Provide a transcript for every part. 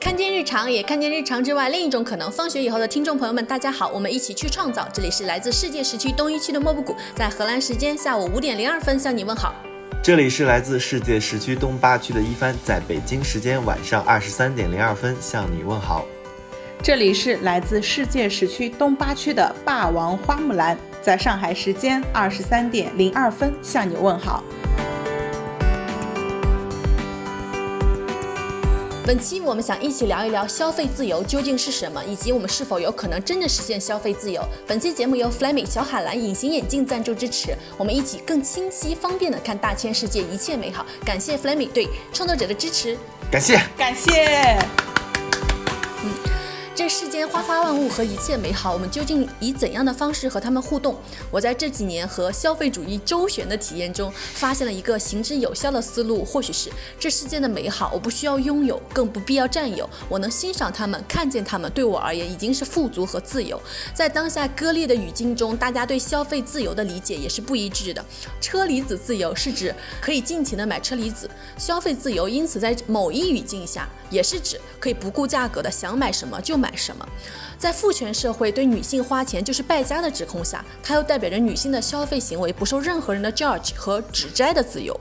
看见日常，也看见日常之外另一种可能。放学以后的听众朋友们，大家好，我们一起去创造。这里是来自世界时区东一区的莫布谷，在荷兰时间下午五点零二分向你问好。这里是来自世界时区东八区的一帆，在北京时间晚上二十三点零二分向你问好。这里是来自世界时区东八区的霸王花木兰，在上海时间二十三点零二分向你问好。本期我们想一起聊一聊消费自由究竟是什么，以及我们是否有可能真的实现消费自由。本期节目由 Flaming 小海蓝隐形眼镜赞助支持，我们一起更清晰方便的看大千世界一切美好。感谢 Flaming 对创作者的支持，感谢感谢。这世间花花万物和一切美好，我们究竟以怎样的方式和他们互动？我在这几年和消费主义周旋的体验中，发现了一个行之有效的思路，或许是这世间的美好，我不需要拥有，更不必要占有，我能欣赏它们，看见它们，对我而言已经是富足和自由。在当下割裂的语境中，大家对消费自由的理解也是不一致的。车厘子自由是指可以尽情的买车厘子，消费自由因此在某一语境下，也是指可以不顾价格的想买什么就买。买什么？在父权社会对女性花钱就是败家的指控下，它又代表着女性的消费行为不受任何人的 judge 和指摘的自由；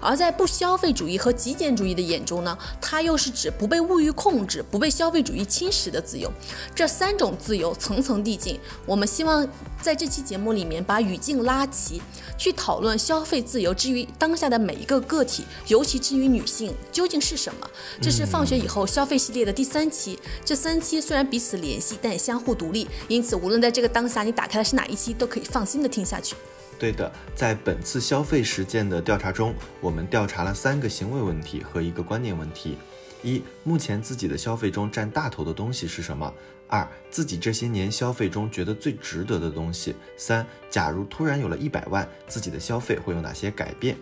而在不消费主义和极简主义的眼中呢，它又是指不被物欲控制、不被消费主义侵蚀的自由。这三种自由层层递进，我们希望在这期节目里面把语境拉齐，去讨论消费自由之于当下的每一个个体，尤其之于女性究竟是什么。这是放学以后消费系列的第三期，这三期虽然彼此联系。但也相互独立，因此无论在这个当下，你打开的是哪一期，都可以放心的听下去。对的，在本次消费实践的调查中，我们调查了三个行为问题和一个观念问题：一、目前自己的消费中占大头的东西是什么？二、自己这些年消费中觉得最值得的东西？三、假如突然有了一百万，自己的消费会有哪些改变？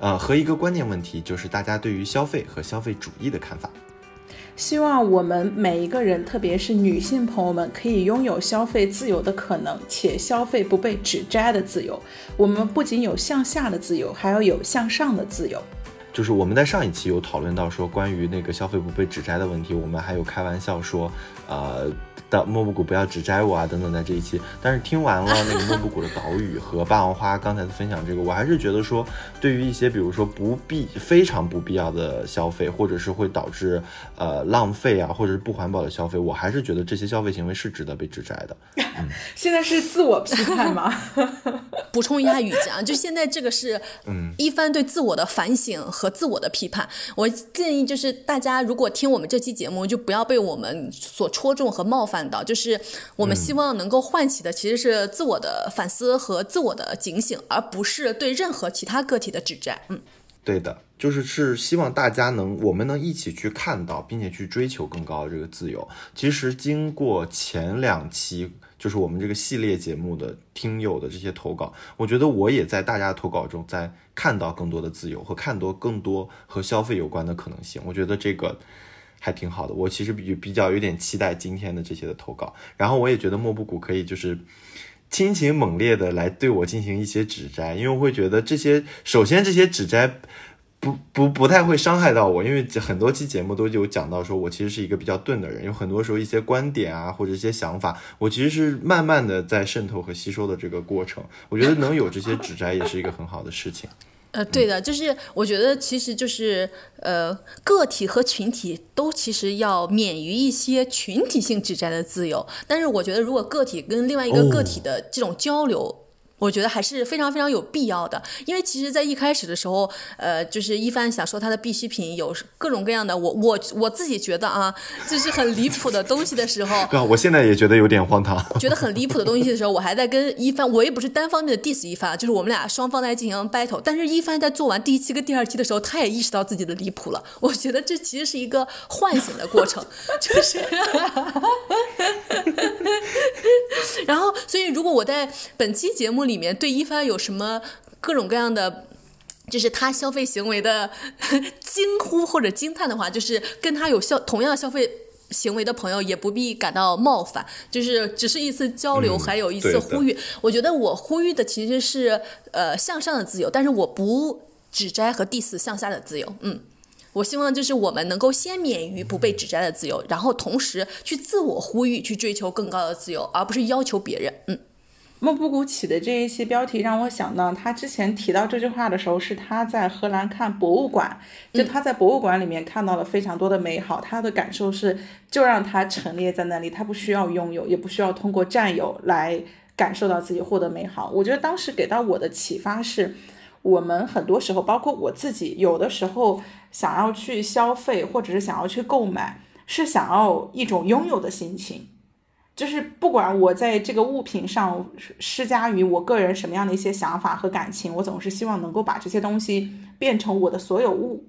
呃，和一个观念问题，就是大家对于消费和消费主义的看法。希望我们每一个人，特别是女性朋友们，可以拥有消费自由的可能，且消费不被指摘的自由。我们不仅有向下的自由，还要有向上的自由。就是我们在上一期有讨论到说，关于那个消费不被指摘的问题，我们还有开玩笑说，呃。的莫布谷不要只摘我啊等等，在这一期，但是听完了那个莫布谷的岛屿和霸王花刚才的分享，这个我还是觉得说，对于一些比如说不必非常不必要的消费，或者是会导致呃浪费啊，或者是不环保的消费，我还是觉得这些消费行为是值得被指摘的。现在是自我批判吗？补充一下语境啊，就现在这个是嗯一番对自我的反省和自我的批判。我建议就是大家如果听我们这期节目，就不要被我们所戳中和冒犯。看到，就是我们希望能够唤起的其实是自我的反思和自我的警醒，而不是对任何其他个体的指摘。嗯，对的，就是是希望大家能，我们能一起去看到，并且去追求更高的这个自由。其实经过前两期，就是我们这个系列节目的听友的这些投稿，我觉得我也在大家的投稿中，在看到更多的自由和看多更多和消费有关的可能性。我觉得这个。还挺好的，我其实比比较有点期待今天的这些的投稿，然后我也觉得莫布谷可以就是亲情猛烈的来对我进行一些指摘，因为我会觉得这些首先这些指摘不不不太会伤害到我，因为很多期节目都有讲到说我其实是一个比较钝的人，有很多时候一些观点啊或者一些想法，我其实是慢慢的在渗透和吸收的这个过程，我觉得能有这些指摘也是一个很好的事情。呃，对的，就是我觉得其实就是呃，个体和群体都其实要免于一些群体性指摘的自由，但是我觉得如果个体跟另外一个个体的这种交流。我觉得还是非常非常有必要的，因为其实，在一开始的时候，呃，就是一帆想说他的必需品有各种各样的，我我我自己觉得啊，就是很离谱的东西的时候，啊，我现在也觉得有点荒唐，觉得很离谱的东西的时候，我还在跟一帆，我也不是单方面的 diss 一帆，就是我们俩双方在进行 battle，但是一帆在做完第一期跟第二期的时候，他也意识到自己的离谱了，我觉得这其实是一个唤醒的过程，就是 然后，所以如果我在本期节目。里面对一帆有什么各种各样的，就是他消费行为的 惊呼或者惊叹的话，就是跟他有消同样消费行为的朋友也不必感到冒犯，就是只是一次交流，还有一次呼吁。我觉得我呼吁的其实是呃向上的自由，但是我不指摘和 diss 向下的自由。嗯，我希望就是我们能够先免于不被指摘的自由，然后同时去自我呼吁，去追求更高的自由，而不是要求别人。嗯。莫布谷起的这一些标题让我想到，他之前提到这句话的时候，是他在荷兰看博物馆，就他在博物馆里面看到了非常多的美好，他的感受是，就让他陈列在那里，他不需要拥有，也不需要通过占有来感受到自己获得美好。我觉得当时给到我的启发是，我们很多时候，包括我自己，有的时候想要去消费，或者是想要去购买，是想要一种拥有的心情。就是不管我在这个物品上施加于我个人什么样的一些想法和感情，我总是希望能够把这些东西变成我的所有物。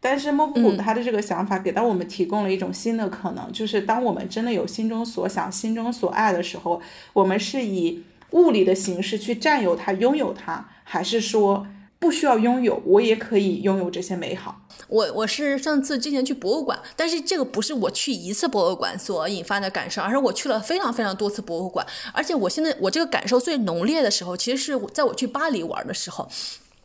但是莫布谷他的这个想法给到我们提供了一种新的可能，就是当我们真的有心中所想、心中所爱的时候，我们是以物理的形式去占有它、拥有它，还是说？不需要拥有，我也可以拥有这些美好。我我是上次之前去博物馆，但是这个不是我去一次博物馆所引发的感受，而是我去了非常非常多次博物馆，而且我现在我这个感受最浓烈的时候，其实是在我去巴黎玩的时候。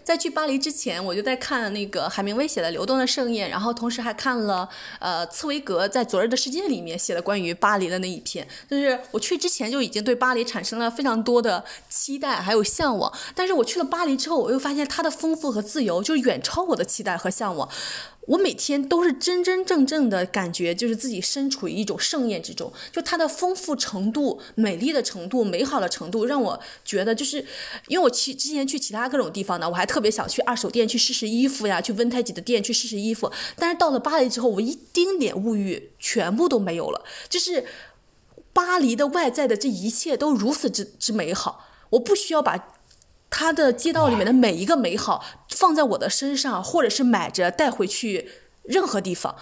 在去巴黎之前，我就在看那个海明威写的《流动的盛宴》，然后同时还看了呃茨威格在《昨日的世界》里面写的关于巴黎的那一篇。就是我去之前就已经对巴黎产生了非常多的期待还有向往，但是我去了巴黎之后，我又发现它的丰富和自由就远超我的期待和向往。我每天都是真真正正的感觉，就是自己身处于一种盛宴之中，就它的丰富程度、美丽的程度、美好的程度，让我觉得就是，因为我去之前去其他各种地方呢，我还特别想去二手店去试试衣服呀，去温太吉的店去试试衣服，但是到了巴黎之后，我一丁点物欲全部都没有了，就是巴黎的外在的这一切都如此之之美好，我不需要把。它的街道里面的每一个美好放在我的身上，或者是买着带回去任何地方，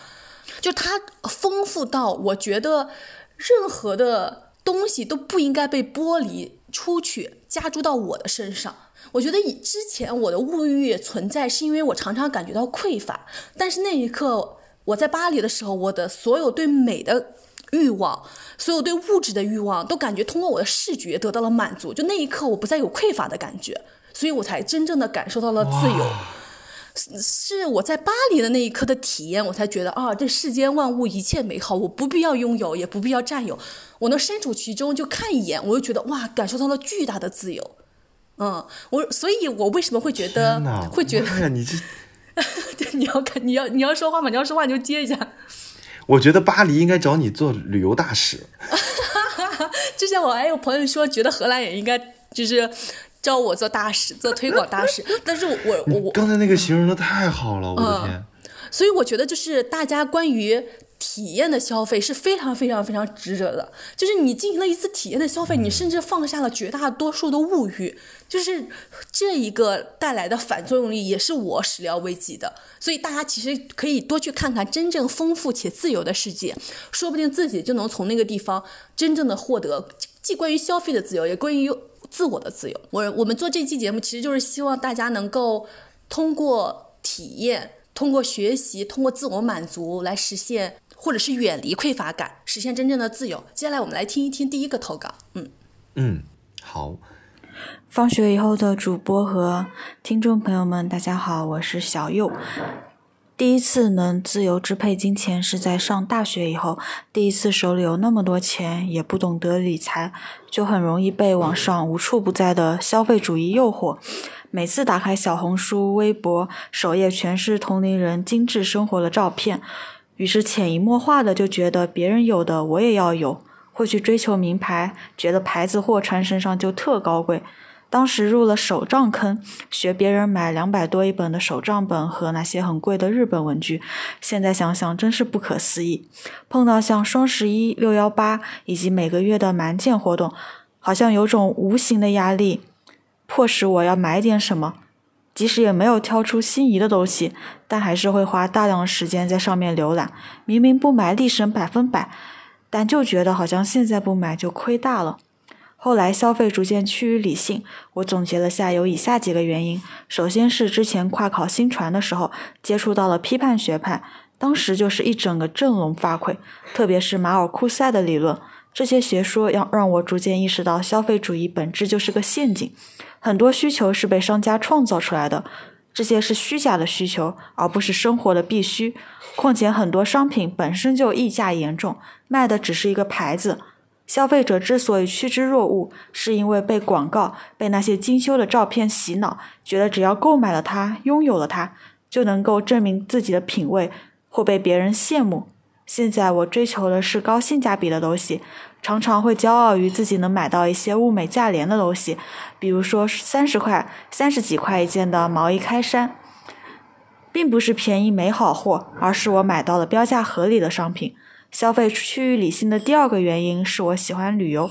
就它丰富到我觉得任何的东西都不应该被剥离出去加注到我的身上。我觉得以之前我的物欲存在是因为我常常感觉到匮乏，但是那一刻我在巴黎的时候，我的所有对美的。欲望，所有对物质的欲望，都感觉通过我的视觉得到了满足。就那一刻，我不再有匮乏的感觉，所以我才真正的感受到了自由。是我在巴黎的那一刻的体验，我才觉得啊，这世间万物一切美好，我不必要拥有，也不必要占有，我能身处其中就看一眼，我就觉得哇，感受到了巨大的自由。嗯，我所以，我为什么会觉得会觉得？你这，你要看，你要你要说话吗？你要说话你就接一下。我觉得巴黎应该找你做旅游大使。之前我还有朋友说，觉得荷兰也应该就是招我做大使，做推广大使。但是我我我刚才那个形容的太好了，我的天！所以我觉得就是大家关于。体验的消费是非常非常非常值得的，就是你进行了一次体验的消费，你甚至放下了绝大多数的物欲，就是这一个带来的反作用力也是我始料未及的。所以大家其实可以多去看看真正丰富且自由的世界，说不定自己就能从那个地方真正的获得既关于消费的自由，也关于自我的自由。我我们做这期节目，其实就是希望大家能够通过体验、通过学习、通过自我满足来实现。或者是远离匮乏感，实现真正的自由。接下来我们来听一听第一个投稿。嗯嗯，好。放学以后的主播和听众朋友们，大家好，我是小右。第一次能自由支配金钱是在上大学以后，第一次手里有那么多钱，也不懂得理财，就很容易被网上无处不在的消费主义诱惑。每次打开小红书、微博，首页全是同龄人精致生活的照片。于是潜移默化的就觉得别人有的我也要有，会去追求名牌，觉得牌子货穿身上就特高贵。当时入了手账坑，学别人买两百多一本的手账本和那些很贵的日本文具。现在想想真是不可思议。碰到像双十一、六幺八以及每个月的满减活动，好像有种无形的压力，迫使我要买点什么。即使也没有挑出心仪的东西，但还是会花大量的时间在上面浏览。明明不买立省百分百，但就觉得好像现在不买就亏大了。后来消费逐渐趋于理性，我总结了下有以下几个原因：首先是之前跨考新传的时候接触到了批判学派，当时就是一整个振聋发聩，特别是马尔库塞的理论，这些学说让让我逐渐意识到消费主义本质就是个陷阱。很多需求是被商家创造出来的，这些是虚假的需求，而不是生活的必须。况且很多商品本身就溢价严重，卖的只是一个牌子。消费者之所以趋之若鹜，是因为被广告、被那些精修的照片洗脑，觉得只要购买了它、拥有了它，就能够证明自己的品味或被别人羡慕。现在我追求的是高性价比的东西，常常会骄傲于自己能买到一些物美价廉的东西，比如说三十块、三十几块一件的毛衣开衫。并不是便宜没好货，而是我买到了标价合理的商品。消费趋于理性的第二个原因是我喜欢旅游，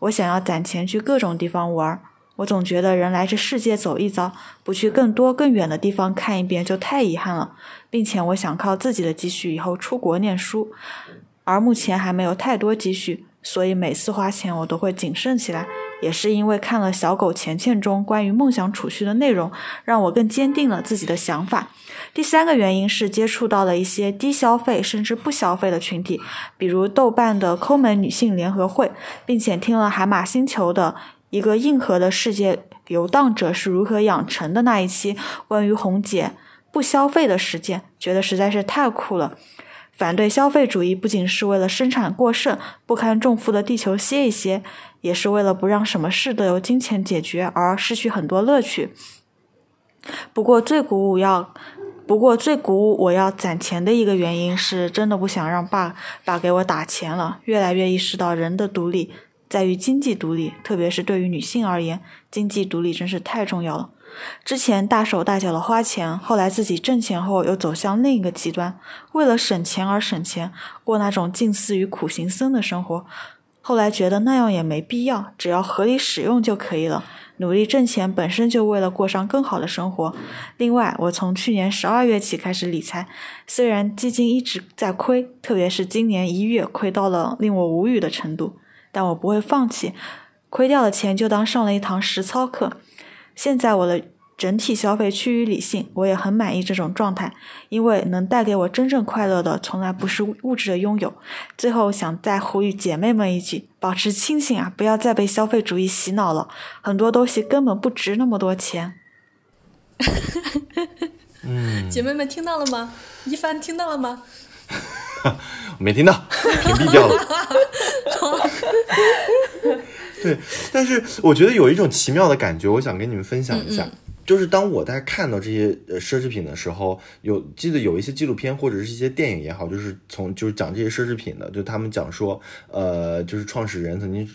我想要攒钱去各种地方玩。我总觉得人来这世界走一遭，不去更多更远的地方看一遍就太遗憾了，并且我想靠自己的积蓄以后出国念书，而目前还没有太多积蓄，所以每次花钱我都会谨慎起来。也是因为看了小狗钱钱中关于梦想储蓄的内容，让我更坚定了自己的想法。第三个原因是接触到了一些低消费甚至不消费的群体，比如豆瓣的抠门女性联合会，并且听了海马星球的一个硬核的世界游荡者是如何养成的那一期关于红姐不消费的实践，觉得实在是太酷了。反对消费主义不仅是为了生产过剩，不堪重负的地球歇一歇。也是为了不让什么事都由金钱解决而失去很多乐趣。不过最鼓舞要，不过最鼓舞我要攒钱的一个原因是真的不想让爸爸给我打钱了。越来越意识到人的独立在于经济独立，特别是对于女性而言，经济独立真是太重要了。之前大手大脚的花钱，后来自己挣钱后又走向另一个极端，为了省钱而省钱，过那种近似于苦行僧的生活。后来觉得那样也没必要，只要合理使用就可以了。努力挣钱本身就为了过上更好的生活。另外，我从去年十二月起开始理财，虽然基金一直在亏，特别是今年一月亏到了令我无语的程度，但我不会放弃。亏掉的钱就当上了一堂实操课。现在我的。整体消费趋于理性，我也很满意这种状态，因为能带给我真正快乐的，从来不是物质的拥有。最后想再呼吁姐妹们一句：保持清醒啊，不要再被消费主义洗脑了，很多东西根本不值那么多钱。姐妹们听到了吗？一帆听到了吗？没听到，屏蔽掉了。对，但是我觉得有一种奇妙的感觉，我想跟你们分享一下。就是当我在看到这些呃奢侈品的时候，有记得有一些纪录片或者是一些电影也好，就是从就是讲这些奢侈品的，就他们讲说，呃，就是创始人曾经。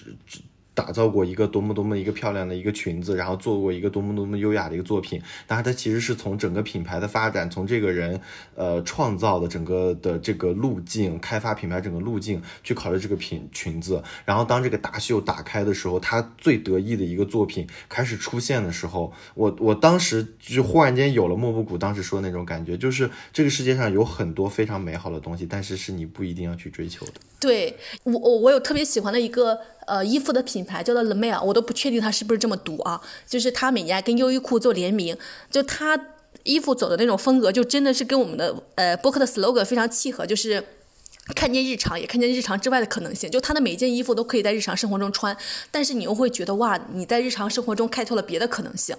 打造过一个多么多么一个漂亮的一个裙子，然后做过一个多么多么优雅的一个作品。但是它其实是从整个品牌的发展，从这个人呃创造的整个的这个路径，开发品牌整个路径去考虑这个品裙子。然后当这个大秀打开的时候，他最得意的一个作品开始出现的时候，我我当时就忽然间有了莫布谷当时说的那种感觉，就是这个世界上有很多非常美好的东西，但是是你不一定要去追求的。对我我我有特别喜欢的一个。呃，衣服的品牌叫做 Le Mer，我都不确定它是不是这么读啊。就是它每年跟优衣库做联名，就它衣服走的那种风格，就真的是跟我们的呃播客的 slogan 非常契合，就是看见日常，也看见日常之外的可能性。就他的每一件衣服都可以在日常生活中穿，但是你又会觉得哇，你在日常生活中开拓了别的可能性。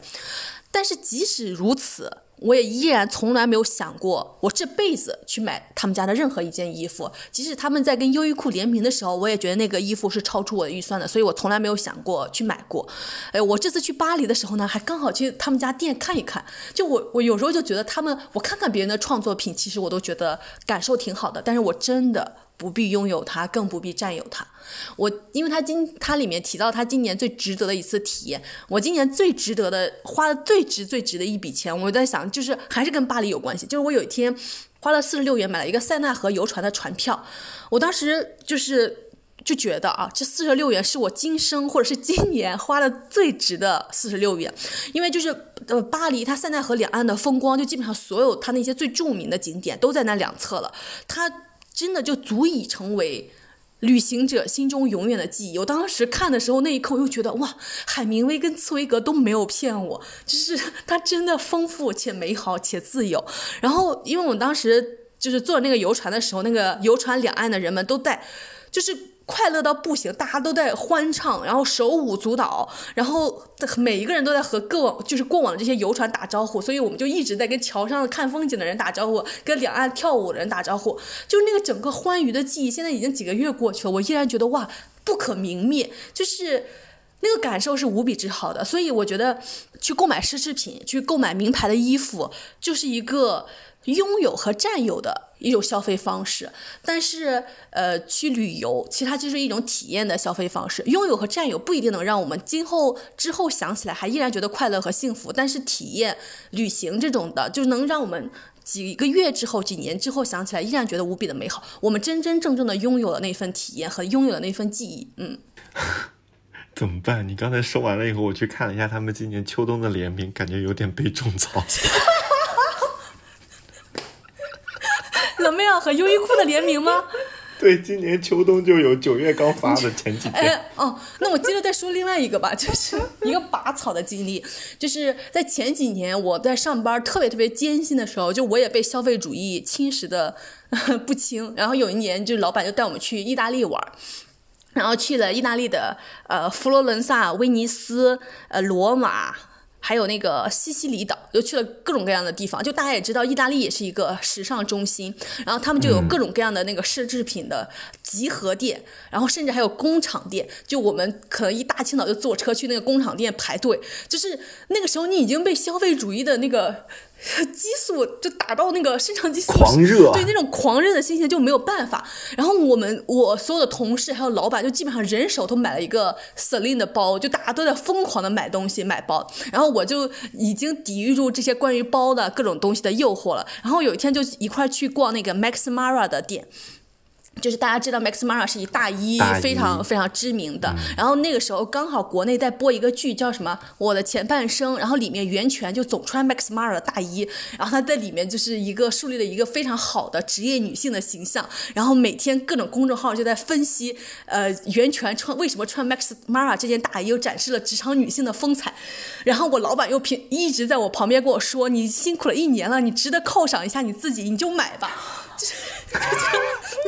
但是即使如此。我也依然从来没有想过，我这辈子去买他们家的任何一件衣服。即使他们在跟优衣库联名的时候，我也觉得那个衣服是超出我的预算的，所以我从来没有想过去买过。哎，我这次去巴黎的时候呢，还刚好去他们家店看一看。就我，我有时候就觉得他们，我看看别人的创作品，其实我都觉得感受挺好的。但是我真的。不必拥有它，更不必占有它。我，因为他今他里面提到他今年最值得的一次体验，我今年最值得的花的最值最值的一笔钱，我在想，就是还是跟巴黎有关系。就是我有一天花了四十六元买了一个塞纳河游船的船票，我当时就是就觉得啊，这四十六元是我今生或者是今年花的最值的四十六元，因为就是呃巴黎它塞纳河两岸的风光，就基本上所有它那些最著名的景点都在那两侧了，它。真的就足以成为旅行者心中永远的记忆。我当时看的时候，那一刻我又觉得，哇，海明威跟茨威格都没有骗我，就是 他真的丰富且美好且自由。然后，因为我当时就是坐那个游船的时候，那个游船两岸的人们都带，就是快乐到不行，大家都在欢唱，然后手舞足蹈，然后每一个人都在和各往就是过往的这些游船打招呼，所以我们就一直在跟桥上看风景的人打招呼，跟两岸跳舞的人打招呼，就那个整个欢愉的记忆，现在已经几个月过去了，我依然觉得哇不可泯灭，就是那个感受是无比之好的，所以我觉得去购买奢侈品，去购买名牌的衣服，就是一个。拥有和占有的一种消费方式，但是呃，去旅游，其他就是一种体验的消费方式。拥有和占有不一定能让我们今后之后想起来还依然觉得快乐和幸福，但是体验旅行这种的，就能让我们几个月之后、几年之后想起来依然觉得无比的美好。我们真真正正的拥有了那份体验和拥有了那份记忆。嗯，怎么办？你刚才说完了以后，我去看了一下他们今年秋冬的联名，感觉有点被种草。冷妹啊和优衣库的联名吗？对，今年秋冬就有九月刚发的前几天。哎哦，那我接着再说另外一个吧，就是一个拔草的经历，就是在前几年我在上班特别特别艰辛的时候，就我也被消费主义侵蚀的不轻。然后有一年，就老板就带我们去意大利玩，然后去了意大利的呃佛罗伦萨、威尼斯、呃罗马。还有那个西西里岛，又去了各种各样的地方。就大家也知道，意大利也是一个时尚中心，然后他们就有各种各样的那个奢侈品的集合店，然后甚至还有工厂店。就我们可能一大清早就坐车去那个工厂店排队，就是那个时候你已经被消费主义的那个。激素就打到那个肾上激素狂热，对那种狂热的心情就没有办法。然后我们我所有的同事还有老板就基本上人手都买了一个 Celine 的包，就大家都在疯狂的买东西买包。然后我就已经抵御住这些关于包的各种东西的诱惑了。然后有一天就一块去逛那个 Max Mara 的店。就是大家知道，Max Mara 是以大衣非常非常知名的。然后那个时候刚好国内在播一个剧，叫什么《我的前半生》，然后里面袁泉就总穿 Max Mara 的大衣，然后她在里面就是一个树立了一个非常好的职业女性的形象。然后每天各种公众号就在分析，呃，袁泉穿为什么穿 Max Mara 这件大衣，又展示了职场女性的风采。然后我老板又平一直在我旁边跟我说：“你辛苦了一年了，你值得犒赏一下你自己，你就买吧。”就是。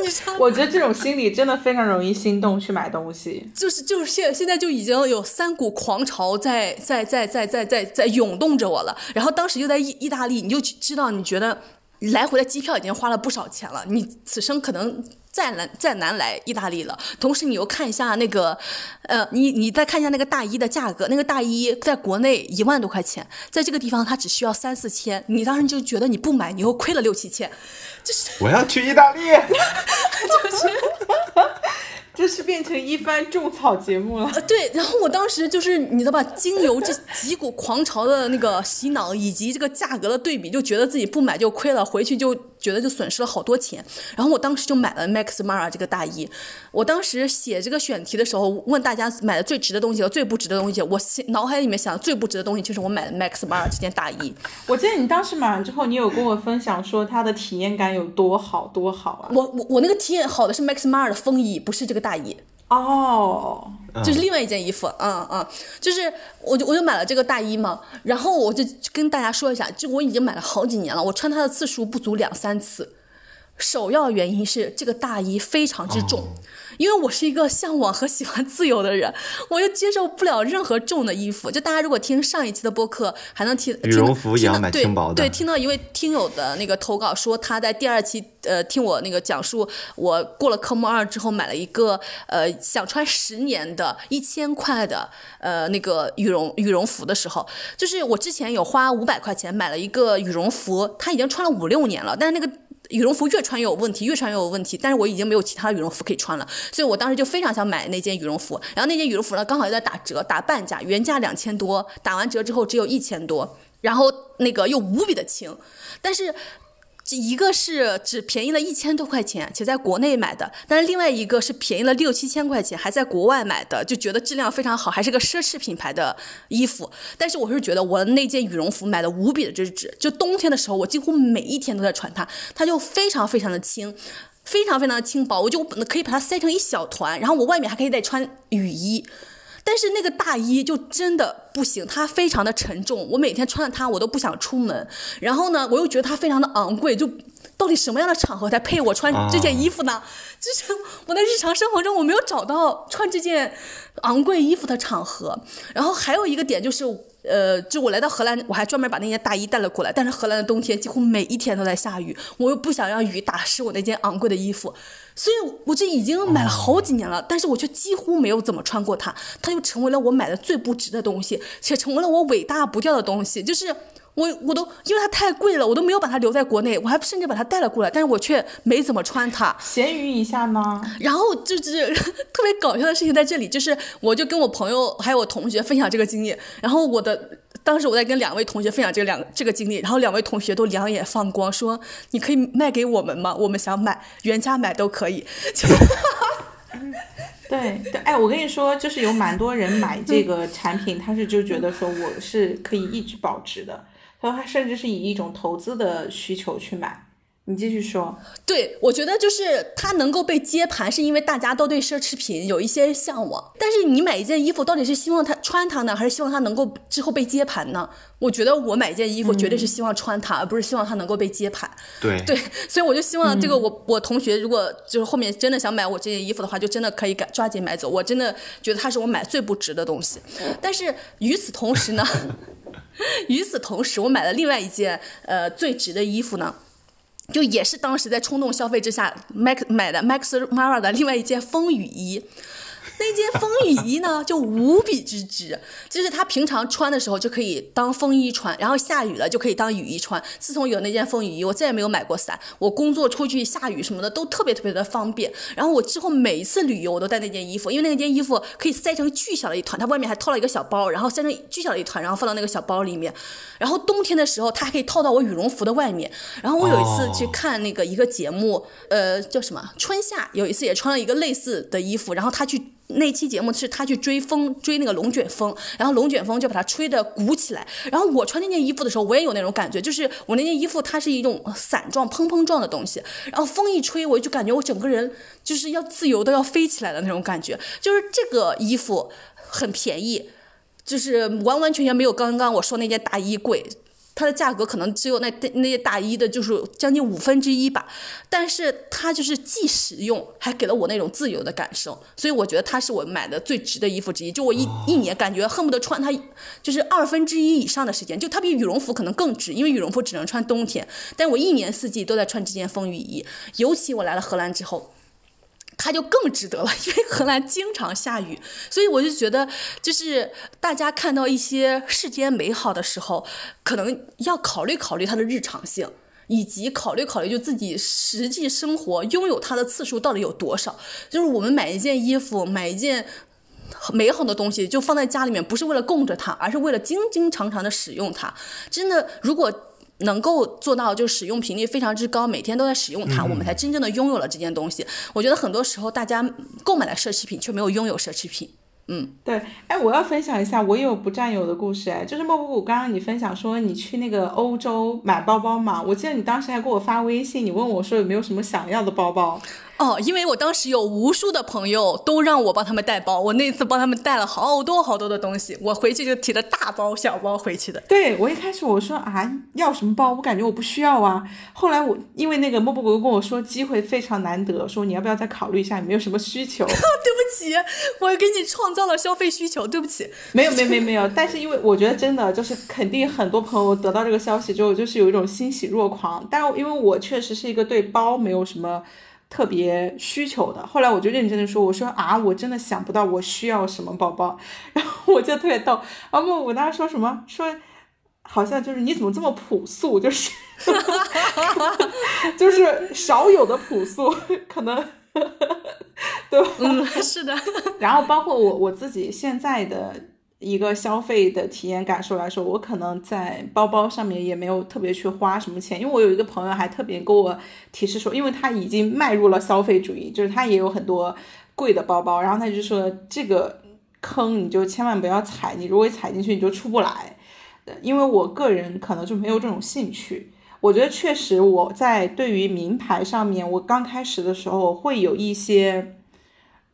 你我觉得这种心理真的非常容易心动去买东西。就是就是现现在就已经有三股狂潮在在在在在在在涌动着我了。然后当时又在意意大利，你就知道你觉得来回的机票已经花了不少钱了，你此生可能。再难再难来意大利了。同时，你又看一下那个，呃，你你再看一下那个大衣的价格，那个大衣在国内一万多块钱，在这个地方它只需要三四千。你当时就觉得你不买，你又亏了六七千。就是我要去意大利。就是。这是变成一番种草节目了。对，然后我当时就是你知道吧，经由这几股狂潮的那个洗脑，以及这个价格的对比，就觉得自己不买就亏了，回去就觉得就损失了好多钱。然后我当时就买了 Max Mara 这个大衣。我当时写这个选题的时候，问大家买的最值的东西和最不值的东西，我脑海里面想的最不值的东西就是我买的 Max Mara 这件大衣。我记得你当时买完之后，你有跟我分享说它的体验感有多好多好啊。我我我那个体验好的是 Max Mara 的风衣，不是这个。大衣。哦，就是另外一件衣服，嗯嗯，就是我就我就买了这个大衣嘛，然后我就跟大家说一下，就我已经买了好几年了，我穿它的次数不足两三次，首要原因是这个大衣非常之重。因为我是一个向往和喜欢自由的人，我又接受不了任何重的衣服。就大家如果听上一期的播客，还能听羽绒服也要买轻薄的。对，听到一位听友的那个投稿说，他在第二期呃听我那个讲述，我过了科目二之后买了一个呃想穿十年的一千块的呃那个羽绒羽绒服的时候，就是我之前有花五百块钱买了一个羽绒服，他已经穿了五六年了，但是那个。羽绒服越穿越有问题，越穿越有问题。但是我已经没有其他羽绒服可以穿了，所以我当时就非常想买那件羽绒服。然后那件羽绒服呢，刚好又在打折，打半价，原价两千多，打完折之后只有一千多，然后那个又无比的轻，但是。一个是只便宜了一千多块钱，且在国内买的；但是另外一个是便宜了六七千块钱，还在国外买的，就觉得质量非常好，还是个奢侈品牌的衣服。但是我是觉得我那件羽绒服买的无比的真值，就冬天的时候，我几乎每一天都在穿它，它就非常非常的轻，非常非常的轻薄，我就可以把它塞成一小团，然后我外面还可以再穿雨衣。但是那个大衣就真的不行，它非常的沉重，我每天穿着它我都不想出门。然后呢，我又觉得它非常的昂贵，就到底什么样的场合才配我穿这件衣服呢？就是我在日常生活中我没有找到穿这件昂贵衣服的场合。然后还有一个点就是，呃，就我来到荷兰，我还专门把那件大衣带了过来。但是荷兰的冬天几乎每一天都在下雨，我又不想让雨打湿我那件昂贵的衣服，所以我这已经买了好几年了，但是我却几乎没有怎么穿过它，它就成为了我买的最不值的东西，且成为了我伟大不掉的东西，就是。我我都因为它太贵了，我都没有把它留在国内，我还甚至把它带了过来，但是我却没怎么穿它。闲鱼一下呢？然后就是 特别搞笑的事情在这里，就是我就跟我朋友还有我同学分享这个经验，然后我的当时我在跟两位同学分享这个两这个经历，然后两位同学都两眼放光，说你可以卖给我们吗？我们想买，原价买都可以。对对，哎，我跟你说，就是有蛮多人买这个产品，他是就觉得说我是可以一直保值的。他说他甚至是以一种投资的需求去买。你继续说。对，我觉得就是它能够被接盘，是因为大家都对奢侈品有一些向往。但是你买一件衣服，到底是希望它穿它呢，还是希望它能够之后被接盘呢？我觉得我买一件衣服，绝对是希望穿它，而不是希望它能够被接盘。对对，所以我就希望这个我我同学如果就是后面真的想买我这件衣服的话，就真的可以赶抓紧买走。我真的觉得它是我买最不值的东西。但是与此同时呢？与此同时，我买了另外一件呃最值的衣服呢，就也是当时在冲动消费之下，Max 买的 Max Mara 的另外一件风雨衣。那件风雨衣呢，就无比之值，就是他平常穿的时候就可以当风衣穿，然后下雨了就可以当雨衣穿。自从有那件风雨衣，我再也没有买过伞。我工作出去下雨什么的都特别特别的方便。然后我之后每一次旅游我都带那件衣服，因为那件衣服可以塞成巨小的一团，它外面还套了一个小包，然后塞成巨小的一团，然后放到那个小包里面。然后冬天的时候，它还可以套到我羽绒服的外面。然后我有一次去看那个一个节目，呃，叫什么春夏，有一次也穿了一个类似的衣服，然后他去。那期节目是他去追风，追那个龙卷风，然后龙卷风就把它吹得鼓起来。然后我穿那件衣服的时候，我也有那种感觉，就是我那件衣服它是一种伞状、蓬蓬状的东西，然后风一吹，我就感觉我整个人就是要自由的要飞起来的那种感觉。就是这个衣服很便宜，就是完完全全没有刚刚我说那件大衣贵。它的价格可能只有那那些大衣的，就是将近五分之一吧，但是它就是既实用，还给了我那种自由的感受，所以我觉得它是我买的最值的衣服之一。就我一一年感觉恨不得穿它，就是二分之一以上的时间，就它比羽绒服可能更值，因为羽绒服只能穿冬天，但我一年四季都在穿这件风雨衣，尤其我来了荷兰之后。它就更值得了，因为荷兰经常下雨，所以我就觉得，就是大家看到一些世间美好的时候，可能要考虑考虑它的日常性，以及考虑考虑就自己实际生活拥有它的次数到底有多少。就是我们买一件衣服，买一件美好的东西，就放在家里面，不是为了供着它，而是为了经经常常的使用它。真的，如果。能够做到就使用频率非常之高，每天都在使用它，我们才真正的拥有了这件东西。我觉得很多时候大家购买了奢侈品，却没有拥有奢侈品。嗯，对。哎，我要分享一下我有不占有的故事。哎，就是莫布谷，刚刚你分享说你去那个欧洲买包包嘛，我记得你当时还给我发微信，你问我说有没有什么想要的包包。哦，因为我当时有无数的朋友都让我帮他们带包，我那次帮他们带了好多好多的东西，我回去就提了大包小包回去的。对我一开始我说啊，要什么包？我感觉我不需要啊。后来我因为那个莫布谷跟我说机会非常难得，说你要不要再考虑一下，有没有什么需求？对不起，我给你创造了消费需求，对不起。没有没有没有没有，但是因为我觉得真的就是肯定很多朋友得到这个消息之后就是有一种欣喜若狂，但因为我确实是一个对包没有什么。特别需求的，后来我就认真的说，我说啊，我真的想不到我需要什么宝宝，然后我就特别逗，然后我当时说什么，说好像就是你怎么这么朴素，就是，就是少有的朴素，可能，对吧？嗯，是的。然后包括我我自己现在的。一个消费的体验感受来说，我可能在包包上面也没有特别去花什么钱，因为我有一个朋友还特别给我提示说，因为他已经迈入了消费主义，就是他也有很多贵的包包，然后他就说这个坑你就千万不要踩，你如果踩进去你就出不来。因为我个人可能就没有这种兴趣，我觉得确实我在对于名牌上面，我刚开始的时候会有一些。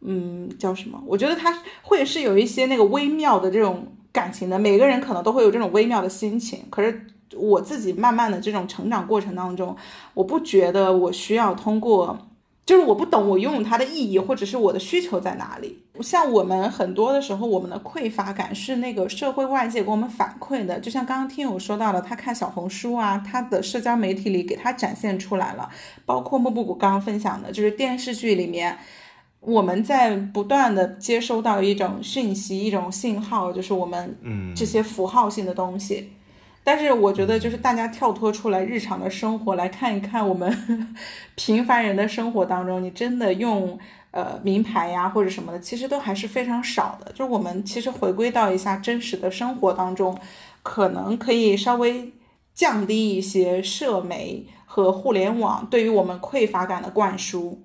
嗯，叫什么？我觉得他会是有一些那个微妙的这种感情的，每个人可能都会有这种微妙的心情。可是我自己慢慢的这种成长过程当中，我不觉得我需要通过。就是我不懂我拥有它的意义，或者是我的需求在哪里。像我们很多的时候，我们的匮乏感是那个社会外界给我们反馈的。就像刚刚听友说到了，他看小红书啊，他的社交媒体里给他展现出来了。包括莫布谷刚刚分享的，就是电视剧里面，我们在不断的接收到一种讯息、一种信号，就是我们嗯这些符号性的东西。但是我觉得，就是大家跳脱出来日常的生活来看一看，我们 平凡人的生活当中，你真的用呃名牌呀或者什么的，其实都还是非常少的。就是我们其实回归到一下真实的生活当中，可能可以稍微降低一些社媒和互联网对于我们匮乏感的灌输。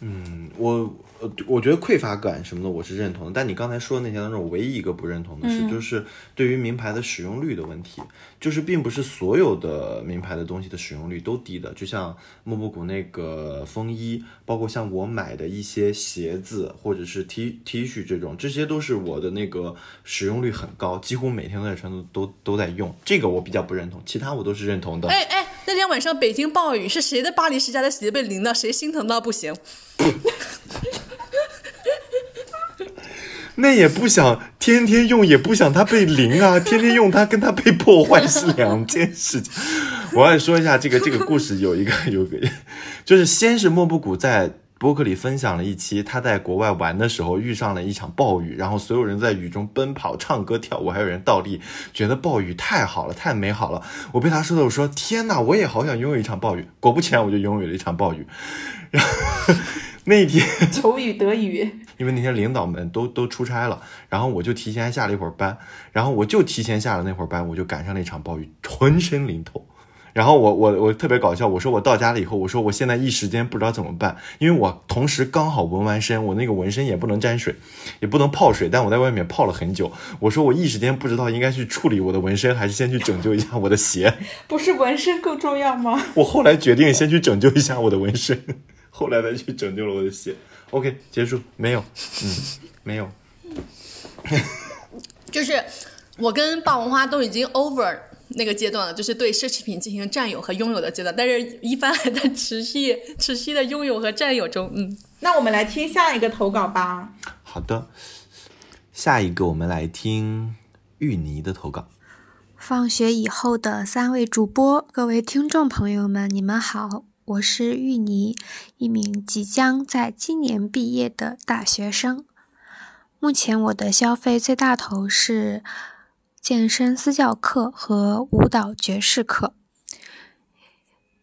嗯，我。呃，我觉得匮乏感什么的我是认同的，但你刚才说的那些当中，我唯一一个不认同的是，就是对于名牌的使用率的问题，就是并不是所有的名牌的东西的使用率都低的，就像莫布谷那个风衣，包括像我买的一些鞋子或者是 T T 恤这种，这些都是我的那个使用率很高，几乎每天都在穿，都都都在用，这个我比较不认同，其他我都是认同的。哎哎，那天晚上北京暴雨，是谁的巴黎世家的鞋被淋了？谁心疼到不行？那也不想天天用，也不想它被淋啊！天天用它跟它被破坏是两件事情。我要说一下这个这个故事，有一个 有个，就是先是莫布谷在博客里分享了一期他在国外玩的时候遇上了一场暴雨，然后所有人在雨中奔跑、唱歌、跳舞，还有人倒立，觉得暴雨太好了，太美好了。我被他说的，我说天哪，我也好想拥有一场暴雨。果不其然，我就拥有了一场暴雨。然后 那天 求雨得雨。因为那天领导们都都出差了，然后我就提前下了一会儿班，然后我就提前下了那会儿班，我就赶上那场暴雨，浑身淋透。然后我我我特别搞笑，我说我到家了以后，我说我现在一时间不知道怎么办，因为我同时刚好纹完身，我那个纹身也不能沾水，也不能泡水，但我在外面泡了很久。我说我一时间不知道应该去处理我的纹身，还是先去拯救一下我的鞋。不是纹身更重要吗？我后来决定先去拯救一下我的纹身，后来再去拯救了我的血。OK，结束没有？嗯，没有。就是我跟霸王花都已经 over 那个阶段了，就是对奢侈品进行占有和拥有的阶段，但是一帆还在持续、持续的拥有和占有中。嗯，那我们来听下一个投稿吧。好的，下一个我们来听芋泥的投稿。放学以后的三位主播，各位听众朋友们，你们好。我是芋泥，一名即将在今年毕业的大学生。目前我的消费最大头是健身私教课和舞蹈爵士课。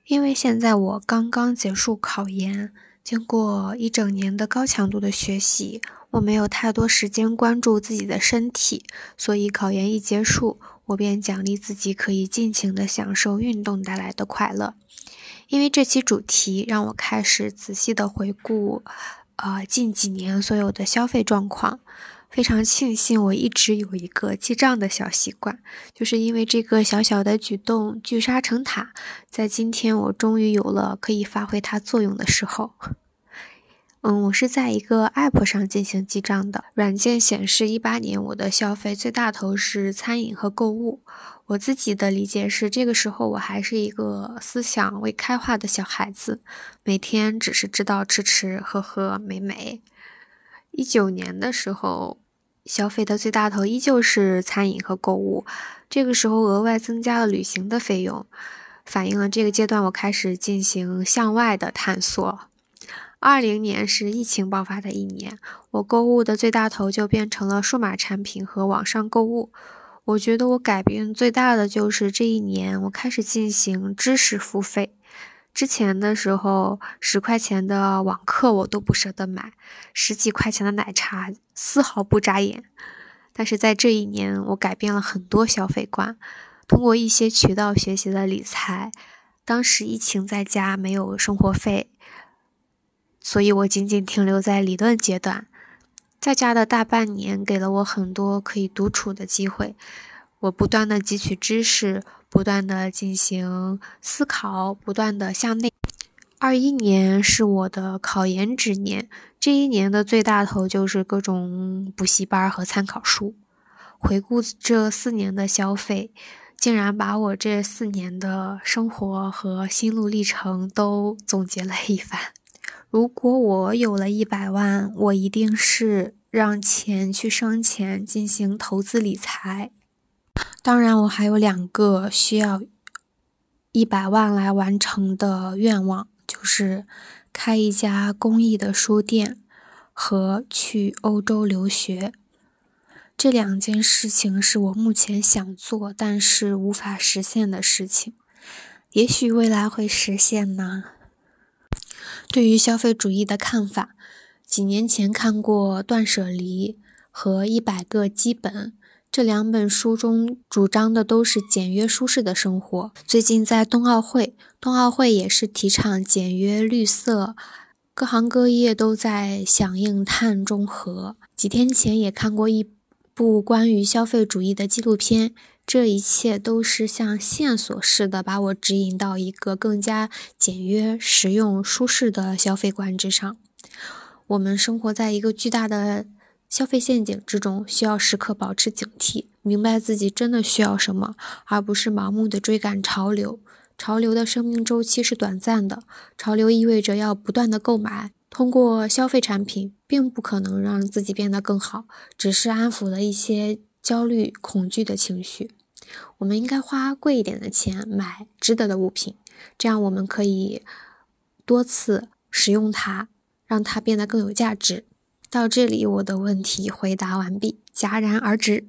因为现在我刚刚结束考研，经过一整年的高强度的学习，我没有太多时间关注自己的身体，所以考研一结束，我便奖励自己可以尽情的享受运动带来的快乐。因为这期主题让我开始仔细的回顾，呃，近几年所有的消费状况。非常庆幸我一直有一个记账的小习惯，就是因为这个小小的举动聚沙成塔，在今天我终于有了可以发挥它作用的时候。嗯，我是在一个 app 上进行记账的，软件显示一八年我的消费最大头是餐饮和购物。我自己的理解是，这个时候我还是一个思想未开化的小孩子，每天只是知道吃吃喝喝美美。一九年的时候，消费的最大头依旧是餐饮和购物，这个时候额外增加了旅行的费用，反映了这个阶段我开始进行向外的探索。二零年是疫情爆发的一年，我购物的最大头就变成了数码产品和网上购物。我觉得我改变最大的就是这一年，我开始进行知识付费。之前的时候，十块钱的网课我都不舍得买，十几块钱的奶茶丝毫不眨眼。但是在这一年，我改变了很多消费观，通过一些渠道学习了理财。当时疫情在家，没有生活费，所以我仅仅停留在理论阶段。在家的大半年给了我很多可以独处的机会，我不断的汲取知识，不断的进行思考，不断的向内。二一年是我的考研之年，这一年的最大头就是各种补习班和参考书。回顾这四年的消费，竟然把我这四年的生活和心路历程都总结了一番。如果我有了一百万，我一定是让钱去生钱，进行投资理财。当然，我还有两个需要一百万来完成的愿望，就是开一家公益的书店和去欧洲留学。这两件事情是我目前想做但是无法实现的事情，也许未来会实现呢。对于消费主义的看法，几年前看过《断舍离》和《一百个基本》这两本书中主张的都是简约舒适的生活。最近在冬奥会，冬奥会也是提倡简约绿色，各行各业都在响应碳中和。几天前也看过一部关于消费主义的纪录片。这一切都是像线索似的，把我指引到一个更加简约、实用、舒适的消费观之上。我们生活在一个巨大的消费陷阱之中，需要时刻保持警惕，明白自己真的需要什么，而不是盲目的追赶潮流。潮流的生命周期是短暂的，潮流意味着要不断的购买。通过消费产品，并不可能让自己变得更好，只是安抚了一些。焦虑、恐惧的情绪，我们应该花贵一点的钱买值得的物品，这样我们可以多次使用它，让它变得更有价值。到这里，我的问题回答完毕，戛然而止。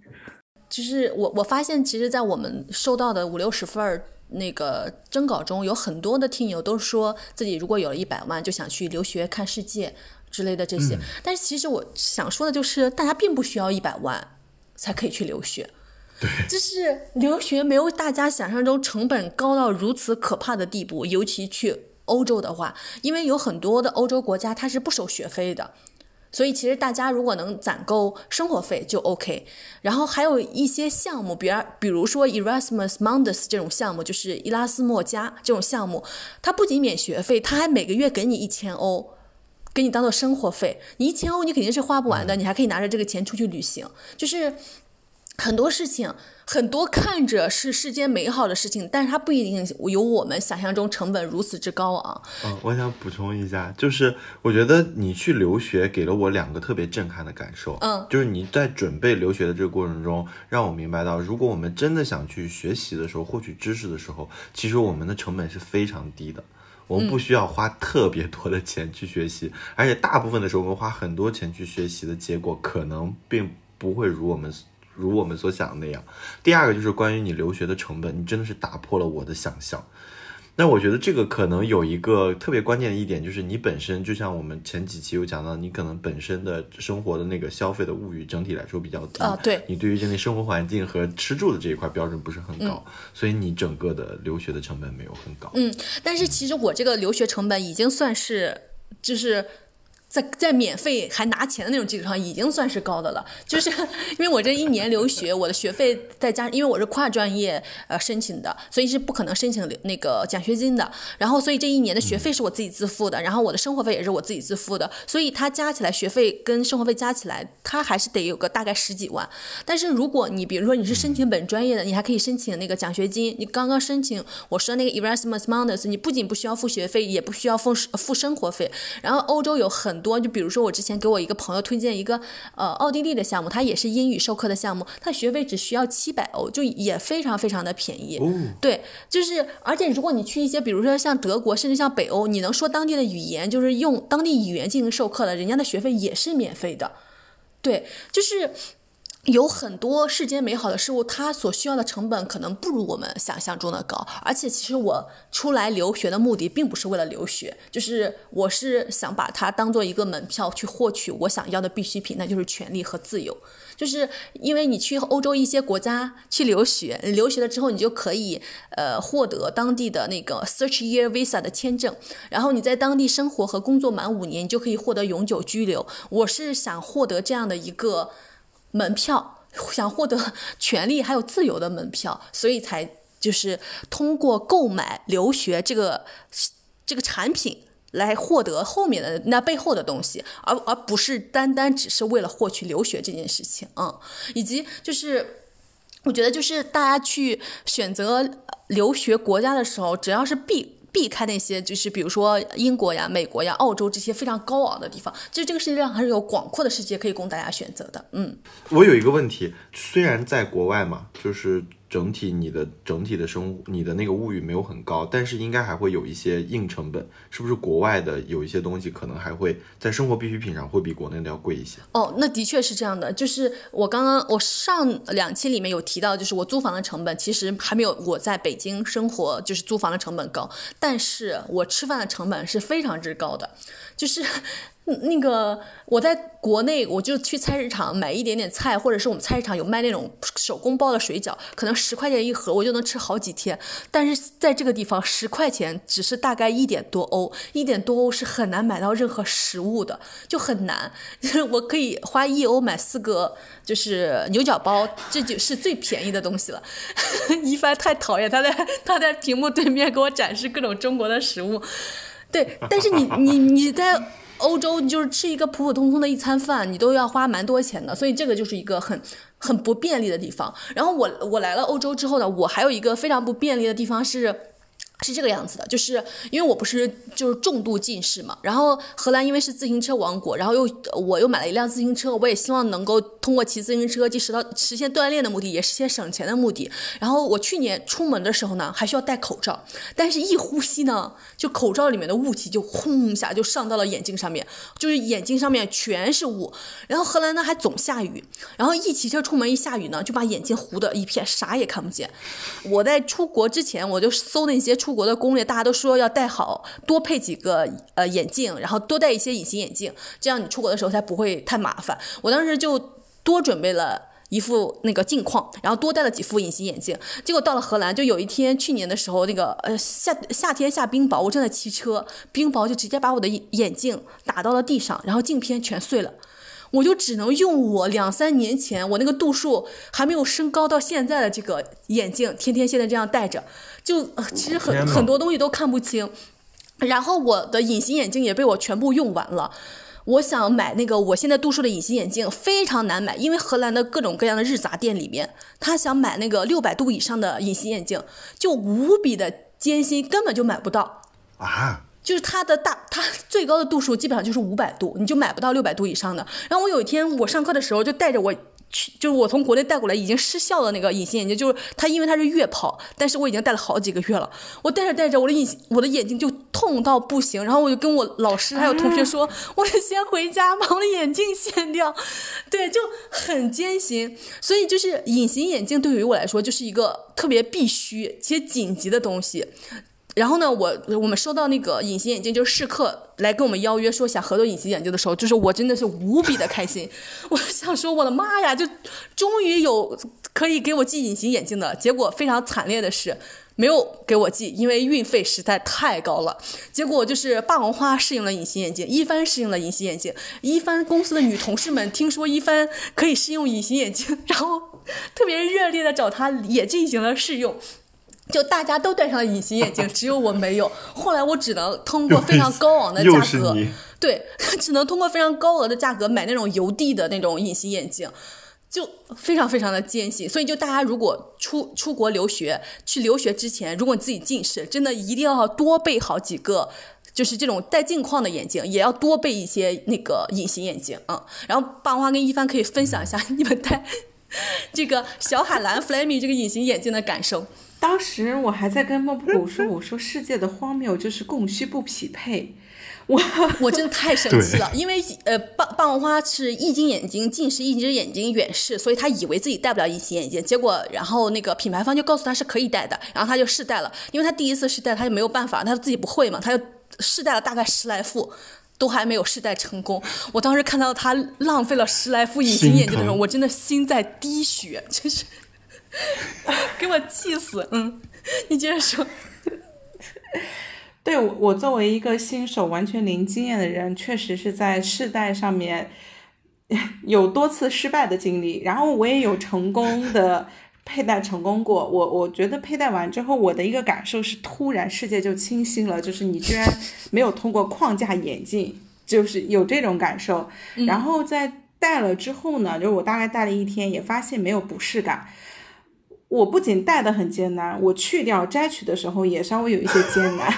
就是我我发现，其实，在我们收到的五六十份那个征稿中，有很多的听友都说自己如果有了一百万，就想去留学看世界之类的这些。但是，其实我想说的就是，大家并不需要一百万。才可以去留学，对，就是留学没有大家想象中成本高到如此可怕的地步。尤其去欧洲的话，因为有很多的欧洲国家它是不收学费的，所以其实大家如果能攒够生活费就 OK。然后还有一些项目，比如比如说 Erasmus Mundus 这种项目，就是伊拉斯莫加这种项目，它不仅免学费，它还每个月给你一千欧。给你当做生活费，你一千欧你肯定是花不完的，你还可以拿着这个钱出去旅行。就是很多事情，很多看着是世间美好的事情，但是它不一定有我们想象中成本如此之高昂。嗯，我想补充一下，就是我觉得你去留学给了我两个特别震撼的感受。嗯，就是你在准备留学的这个过程中，让我明白到，如果我们真的想去学习的时候，获取知识的时候，其实我们的成本是非常低的。我们不需要花特别多的钱去学习，而且大部分的时候，我们花很多钱去学习的结果，可能并不会如我们如我们所想的那样。第二个就是关于你留学的成本，你真的是打破了我的想象。那我觉得这个可能有一个特别关键的一点，就是你本身就像我们前几期有讲到，你可能本身的生活的那个消费的物欲整体来说比较低啊，对，你对于这类生活环境和吃住的这一块标准不是很高，所以你整个的留学的成本没有很高。嗯，但是其实我这个留学成本已经算是就是。在在免费还拿钱的那种基础上，已经算是高的了。就是因为我这一年留学，我的学费再加，因为我是跨专业呃申请的，所以是不可能申请那个奖学金的。然后，所以这一年的学费是我自己自付的，然后我的生活费也是我自己自付的。所以它加起来学费跟生活费加起来，它还是得有个大概十几万。但是如果你比如说你是申请本专业的，你还可以申请那个奖学金。你刚刚申请我说那个 Erasmus Mundus，你不仅不需要付学费，也不需要付付生活费。然后欧洲有很很多，就比如说我之前给我一个朋友推荐一个呃奥地利的项目，它也是英语授课的项目，它学费只需要七百欧，就也非常非常的便宜。对，就是而且如果你去一些比如说像德国，甚至像北欧，你能说当地的语言，就是用当地语言进行授课的，人家的学费也是免费的。对，就是。有很多世间美好的事物，它所需要的成本可能不如我们想象中的高。而且，其实我出来留学的目的并不是为了留学，就是我是想把它当做一个门票去获取我想要的必需品，那就是权利和自由。就是因为你去欧洲一些国家去留学，留学了之后，你就可以呃获得当地的那个 Search Year Visa 的签证，然后你在当地生活和工作满五年，你就可以获得永久居留。我是想获得这样的一个。门票想获得 权利还有自由的门票，所以才就是通过购买留学这个这个产品来获得后面的那背后的东西，而而不是单单只是为了获取留学这件事情，嗯，以及就是我觉得就是大家去选择留学国家的时候，只要是避。避开那些就是比如说英国呀、美国呀、澳洲这些非常高昂的地方，其实这个世界上还是有广阔的世界可以供大家选择的。嗯，我有一个问题，虽然在国外嘛，就是整体你的整体的生你的那个物欲没有很高，但是应该还会有一些硬成本，是不是？国外的有一些东西可能还会在生活必需品上会比国内的要贵一些。哦，那的确是这样的。就是我刚刚我上两期里面有提到，就是我租房的成本其实还没有我在北京生活就是租房的成本高，但是我吃饭的成本是非常之高的，就是。那个我在国内，我就去菜市场买一点点菜，或者是我们菜市场有卖那种手工包的水饺，可能十块钱一盒，我就能吃好几天。但是在这个地方，十块钱只是大概一点多欧，一点多欧是很难买到任何食物的，就很难。我可以花一欧买四个，就是牛角包，这就是最便宜的东西了。一帆太讨厌，他在他在屏幕对面给我展示各种中国的食物，对，但是你你你在。欧洲，你就是吃一个普普通通的一餐饭，你都要花蛮多钱的，所以这个就是一个很很不便利的地方。然后我我来了欧洲之后呢，我还有一个非常不便利的地方是。是这个样子的，就是因为我不是就是重度近视嘛，然后荷兰因为是自行车王国，然后又我又买了一辆自行车，我也希望能够通过骑自行车既实到实现锻炼的目的，也实现省钱的目的。然后我去年出门的时候呢，还需要戴口罩，但是一呼吸呢，就口罩里面的雾气就轰一下就上到了眼睛上面，就是眼睛上面全是雾。然后荷兰呢还总下雨，然后一骑车出门一下雨呢，就把眼睛糊的一片，啥也看不见。我在出国之前我就搜那些。出国的攻略，大家都说要戴好，多配几个呃眼镜，然后多戴一些隐形眼镜，这样你出国的时候才不会太麻烦。我当时就多准备了一副那个镜框，然后多戴了几副隐形眼镜。结果到了荷兰，就有一天去年的时候，那个呃夏夏天下冰雹，我正在骑车，冰雹就直接把我的眼镜打到了地上，然后镜片全碎了。我就只能用我两三年前我那个度数还没有升高到现在的这个眼镜，天天现在这样戴着，就其实很很多东西都看不清。然后我的隐形眼镜也被我全部用完了。我想买那个我现在度数的隐形眼镜非常难买，因为荷兰的各种各样的日杂店里面，他想买那个六百度以上的隐形眼镜就无比的艰辛，根本就买不到啊。就是它的大，它最高的度数基本上就是五百度，你就买不到六百度以上的。然后我有一天我上课的时候就带着我去，就是我从国内带过来已经失效的那个隐形眼镜，就是它因为它是月抛，但是我已经戴了好几个月了。我戴着戴着，我的隐形我的眼睛就痛到不行。然后我就跟我老师还有同学说，我得先回家把我的眼镜掀掉。对，就很艰辛。所以就是隐形眼镜对于我来说就是一个特别必须且紧急的东西。然后呢，我我们收到那个隐形眼镜，就是试客来跟我们邀约说想合作隐形眼镜的时候，就是我真的是无比的开心。我想说，我的妈呀，就终于有可以给我寄隐形眼镜的。结果非常惨烈的是，没有给我寄，因为运费实在太高了。结果就是霸王花适应了隐形眼镜，一帆适应了隐形眼镜。一帆公司的女同事们听说一帆可以试用隐形眼镜，然后特别热烈的找他也进行了试用。就大家都戴上了隐形眼镜，只有我没有。后来我只能通过非常高昂的价格，对，只能通过非常高额的价格买那种邮递的那种隐形眼镜，就非常非常的艰辛。所以，就大家如果出出国留学，去留学之前，如果你自己近视，真的一定要多备好几个，就是这种带镜框的眼镜，也要多备一些那个隐形眼镜啊。然后，霸王花跟一帆可以分享一下你们戴 这个小海蓝 Flammy 这个隐形眼镜的感受。当时我还在跟莫布谷说：“我说世界的荒谬就是供需不匹配。”我 我真的太生气了，因为呃，霸霸王花是一只眼睛近视，一只眼睛远视，所以他以为自己戴不了隐形眼镜。结果，然后那个品牌方就告诉他是可以戴的，然后他就试戴了。因为他第一次试戴，他就没有办法，他自己不会嘛，他就试戴了大概十来副，都还没有试戴成功。我当时看到他浪费了十来副隐形眼镜的时候，我真的心在滴血，真是。给我气死！嗯，你接着说。对我作为一个新手、完全零经验的人，确实是在试戴上面有多次失败的经历。然后我也有成功的佩戴成功过。我我觉得佩戴完之后，我的一个感受是，突然世界就清新了。就是你居然没有通过框架眼镜，就是有这种感受。然后在戴了之后呢，就是我大概戴了一天，也发现没有不适感。我不仅戴的很艰难，我去掉摘取的时候也稍微有一些艰难，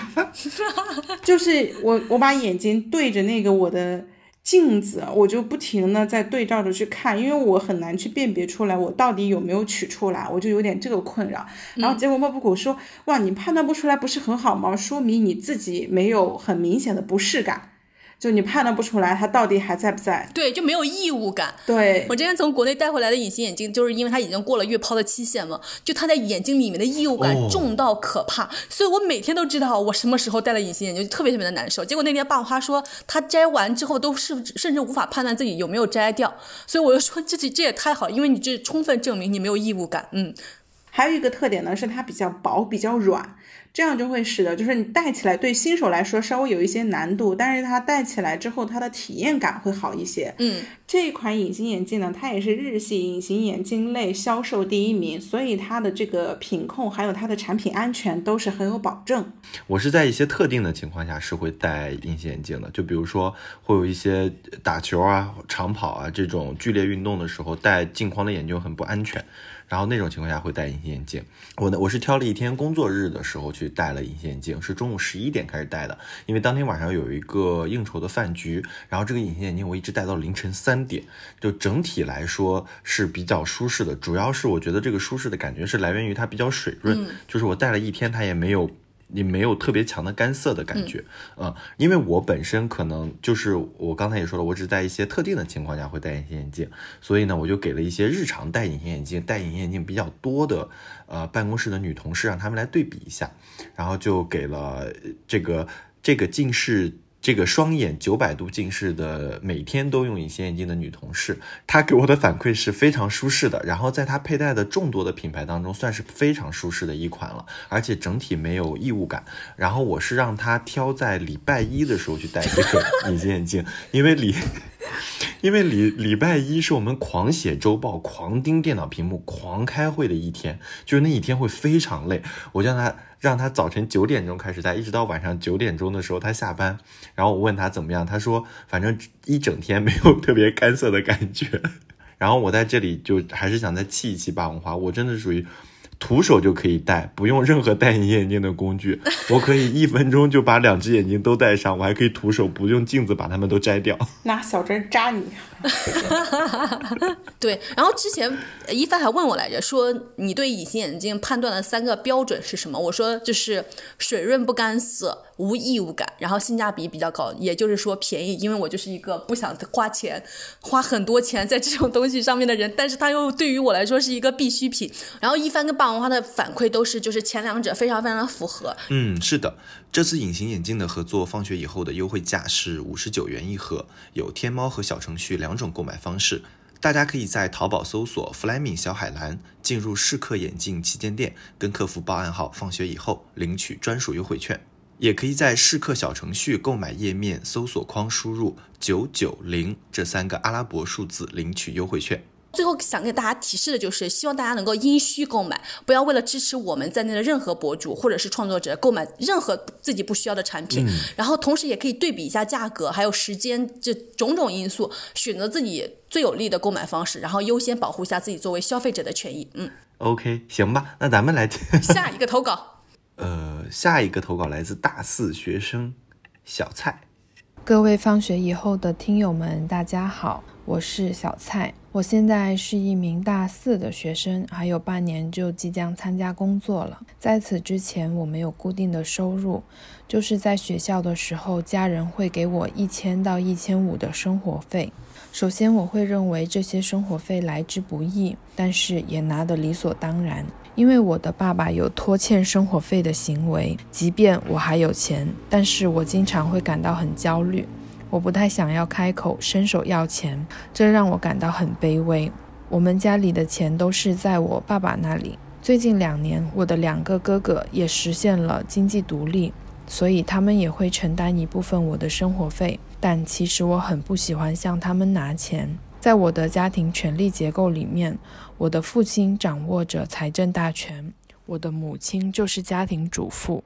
就是我我把眼睛对着那个我的。镜子，我就不停的在对照着去看，因为我很难去辨别出来我到底有没有取出来，我就有点这个困扰。然后结果莫布谷说：“哇，你判断不出来不是很好吗？说明你自己没有很明显的不适感。”就你判断不出来它到底还在不在？对，就没有异物感。对我之前从国内带回来的隐形眼镜，就是因为它已经过了月抛的期限嘛，就它在眼睛里面的异物感重到可怕，所以我每天都知道我什么时候戴了隐形眼镜，就特别特别的难受。结果那天爸花说他摘完之后都是甚至无法判断自己有没有摘掉，所以我就说这这这也太好，因为你这充分证明你没有异物感。嗯，还有一个特点呢，是它比较薄，比较软。这样就会使得，就是你戴起来对新手来说稍微有一些难度，但是它戴起来之后，它的体验感会好一些。嗯，这款隐形眼镜呢，它也是日系隐形眼镜类销售第一名，所以它的这个品控还有它的产品安全都是很有保证。我是在一些特定的情况下是会戴隐形眼镜的，就比如说会有一些打球啊、长跑啊这种剧烈运动的时候，戴镜框的眼镜很不安全。然后那种情况下会戴隐形眼镜。我呢，我是挑了一天工作日的时候去戴了隐形眼镜，是中午十一点开始戴的，因为当天晚上有一个应酬的饭局。然后这个隐形眼镜我一直戴到凌晨三点，就整体来说是比较舒适的。主要是我觉得这个舒适的感觉是来源于它比较水润，就是我戴了一天它也没有。你没有特别强的干涩的感觉，嗯，因为我本身可能就是我刚才也说了，我只在一些特定的情况下会戴隐形眼镜，所以呢，我就给了一些日常戴隐形眼镜、戴隐形眼镜比较多的呃办公室的女同事，让他们来对比一下，然后就给了这个这个近视。这个双眼九百度近视的，每天都用隐形眼镜的女同事，她给我的反馈是非常舒适的。然后在她佩戴的众多的品牌当中，算是非常舒适的一款了，而且整体没有异物感。然后我是让她挑在礼拜一的时候去戴这个 隐形眼镜，因为礼，因为礼礼拜一是我们狂写周报、狂盯电脑屏幕、狂开会的一天，就是那一天会非常累。我让他。让他早晨九点钟开始戴，一直到晚上九点钟的时候他下班。然后我问他怎么样，他说反正一整天没有特别干涩的感觉。然后我在这里就还是想再气一气霸王花，我真的属于。徒手就可以戴，不用任何戴隐形眼镜的工具，我可以一分钟就把两只眼睛都戴上，我还可以徒手不用镜子把它们都摘掉，拿小针扎你。对，然后之前一帆还问我来着，说你对隐形眼镜判断的三个标准是什么？我说就是水润不干涩。无异物感，然后性价比比较高，也就是说便宜，因为我就是一个不想花钱，花很多钱在这种东西上面的人，但是它又对于我来说是一个必需品。然后一帆跟霸王花的反馈都是，就是前两者非常非常符合。嗯，是的，这次隐形眼镜的合作，放学以后的优惠价是五十九元一盒，有天猫和小程序两种购买方式，大家可以在淘宝搜索 “Flaming 小海蓝”，进入适客眼镜旗舰店，跟客服报暗号“放学以后”，领取专属优惠券。也可以在试客小程序购买页面搜索框输入九九零这三个阿拉伯数字领取优惠券。最后想给大家提示的就是，希望大家能够因需购买，不要为了支持我们在内的任何博主或者是创作者购买任何自己不需要的产品。然后同时也可以对比一下价格还有时间这种种因素，选择自己最有利的购买方式，然后优先保护一下自己作为消费者的权益。嗯，OK，行吧，那咱们来下一个投稿。呃，下一个投稿来自大四学生小蔡。各位放学以后的听友们，大家好，我是小蔡。我现在是一名大四的学生，还有半年就即将参加工作了。在此之前，我没有固定的收入，就是在学校的时候，家人会给我一千到一千五的生活费。首先，我会认为这些生活费来之不易，但是也拿得理所当然。因为我的爸爸有拖欠生活费的行为，即便我还有钱，但是我经常会感到很焦虑。我不太想要开口伸手要钱，这让我感到很卑微。我们家里的钱都是在我爸爸那里。最近两年，我的两个哥哥也实现了经济独立，所以他们也会承担一部分我的生活费。但其实我很不喜欢向他们拿钱。在我的家庭权力结构里面。我的父亲掌握着财政大权，我的母亲就是家庭主妇。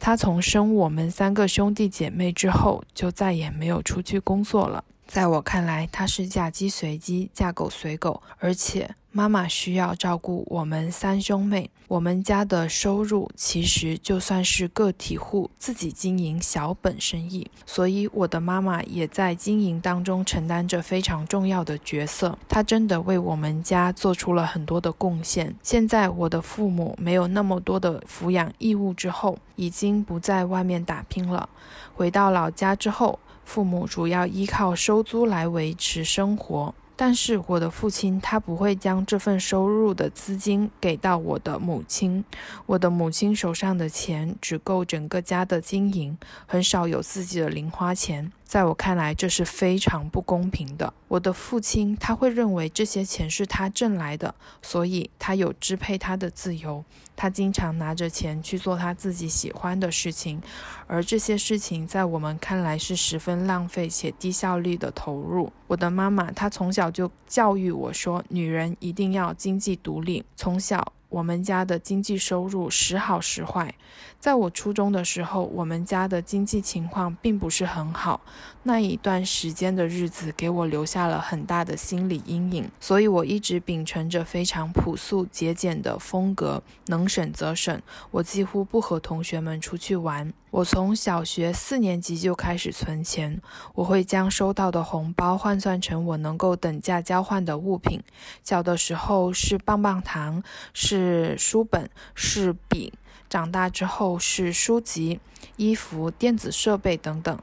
她从生我们三个兄弟姐妹之后，就再也没有出去工作了。在我看来，它是嫁鸡随鸡，嫁狗随狗，而且妈妈需要照顾我们三兄妹。我们家的收入其实就算是个体户自己经营小本生意，所以我的妈妈也在经营当中承担着非常重要的角色。她真的为我们家做出了很多的贡献。现在我的父母没有那么多的抚养义务之后，已经不在外面打拼了。回到老家之后。父母主要依靠收租来维持生活，但是我的父亲他不会将这份收入的资金给到我的母亲，我的母亲手上的钱只够整个家的经营，很少有自己的零花钱。在我看来，这是非常不公平的。我的父亲他会认为这些钱是他挣来的，所以他有支配他的自由。他经常拿着钱去做他自己喜欢的事情，而这些事情在我们看来是十分浪费且低效率的投入。我的妈妈她从小就教育我说，女人一定要经济独立。从小。我们家的经济收入时好时坏，在我初中的时候，我们家的经济情况并不是很好。那一段时间的日子给我留下了很大的心理阴影，所以我一直秉承着非常朴素节俭的风格，能省则省。我几乎不和同学们出去玩。我从小学四年级就开始存钱，我会将收到的红包换算成我能够等价交换的物品。小的时候是棒棒糖，是。书本，是笔；长大之后是书籍、衣服、电子设备等等。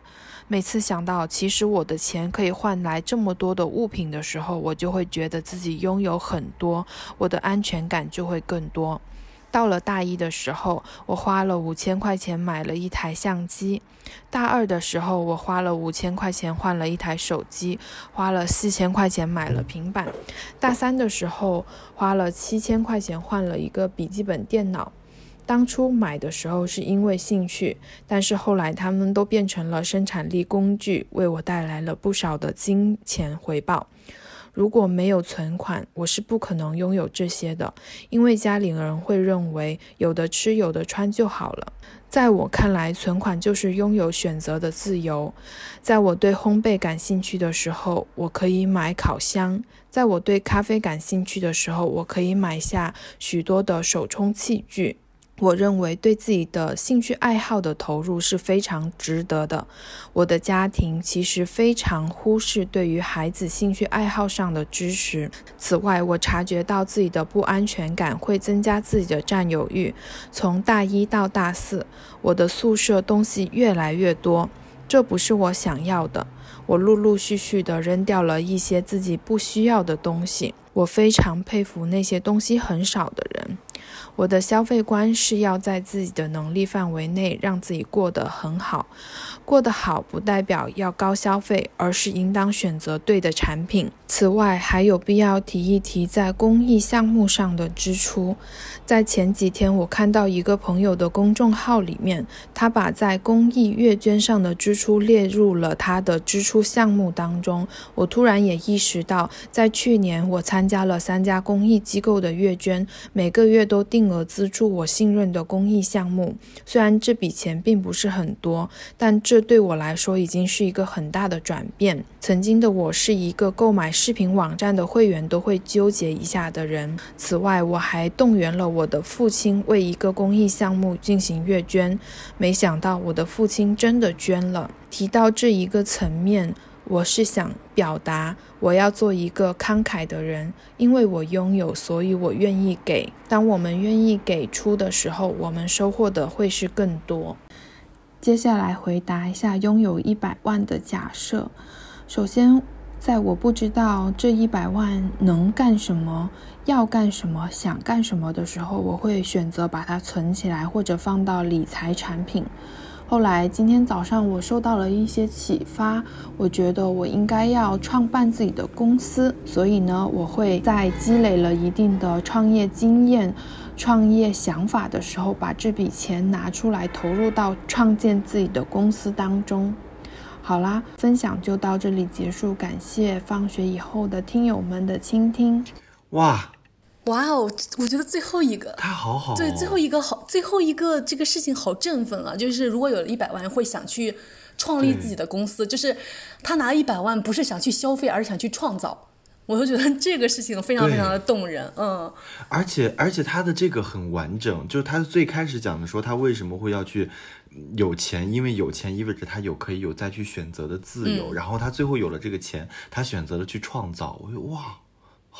每次想到其实我的钱可以换来这么多的物品的时候，我就会觉得自己拥有很多，我的安全感就会更多。到了大一的时候，我花了五千块钱买了一台相机；大二的时候，我花了五千块钱换了一台手机，花了四千块钱买了平板；大三的时候，花了七千块钱换了一个笔记本电脑。当初买的时候是因为兴趣，但是后来他们都变成了生产力工具，为我带来了不少的金钱回报。如果没有存款，我是不可能拥有这些的，因为家里人会认为有的吃有的穿就好了。在我看来，存款就是拥有选择的自由。在我对烘焙感兴趣的时候，我可以买烤箱；在我对咖啡感兴趣的时候，我可以买下许多的手冲器具。我认为对自己的兴趣爱好的投入是非常值得的。我的家庭其实非常忽视对于孩子兴趣爱好上的支持。此外，我察觉到自己的不安全感会增加自己的占有欲。从大一到大四，我的宿舍东西越来越多，这不是我想要的。我陆陆续续地扔掉了一些自己不需要的东西。我非常佩服那些东西很少的人。我的消费观是要在自己的能力范围内让自己过得很好。过得好不代表要高消费，而是应当选择对的产品。此外，还有必要提一提在公益项目上的支出。在前几天，我看到一个朋友的公众号里面，他把在公益月捐上的支出列入了他的支出项目当中。我突然也意识到，在去年我参加了三家公益机构的月捐，每个月都定额资助我信任的公益项目。虽然这笔钱并不是很多，但这对我来说已经是一个很大的转变。曾经的我是一个购买视频网站的会员都会纠结一下的人。此外，我还动员了我的父亲为一个公益项目进行月捐。没想到我的父亲真的捐了。提到这一个层面，我是想表达，我要做一个慷慨的人，因为我拥有，所以我愿意给。当我们愿意给出的时候，我们收获的会是更多。接下来回答一下拥有一百万的假设。首先，在我不知道这一百万能干什么、要干什么、想干什么的时候，我会选择把它存起来或者放到理财产品。后来今天早上我受到了一些启发，我觉得我应该要创办自己的公司，所以呢，我会在积累了一定的创业经验。创业想法的时候，把这笔钱拿出来投入到创建自己的公司当中。好啦，分享就到这里结束，感谢放学以后的听友们的倾听。哇，哇哦，我觉得最后一个。他好好，对，最后一个好，最后一个这个事情好振奋啊！就是如果有了一百万，会想去创立自己的公司，就是他拿一百万不是想去消费，而是想去创造。我就觉得这个事情非常非常的动人，嗯，而且而且他的这个很完整，就是他最开始讲的说他为什么会要去有钱，因为有钱意味着他有可以有再去选择的自由，然后他最后有了这个钱，他选择了去创造，我觉得哇，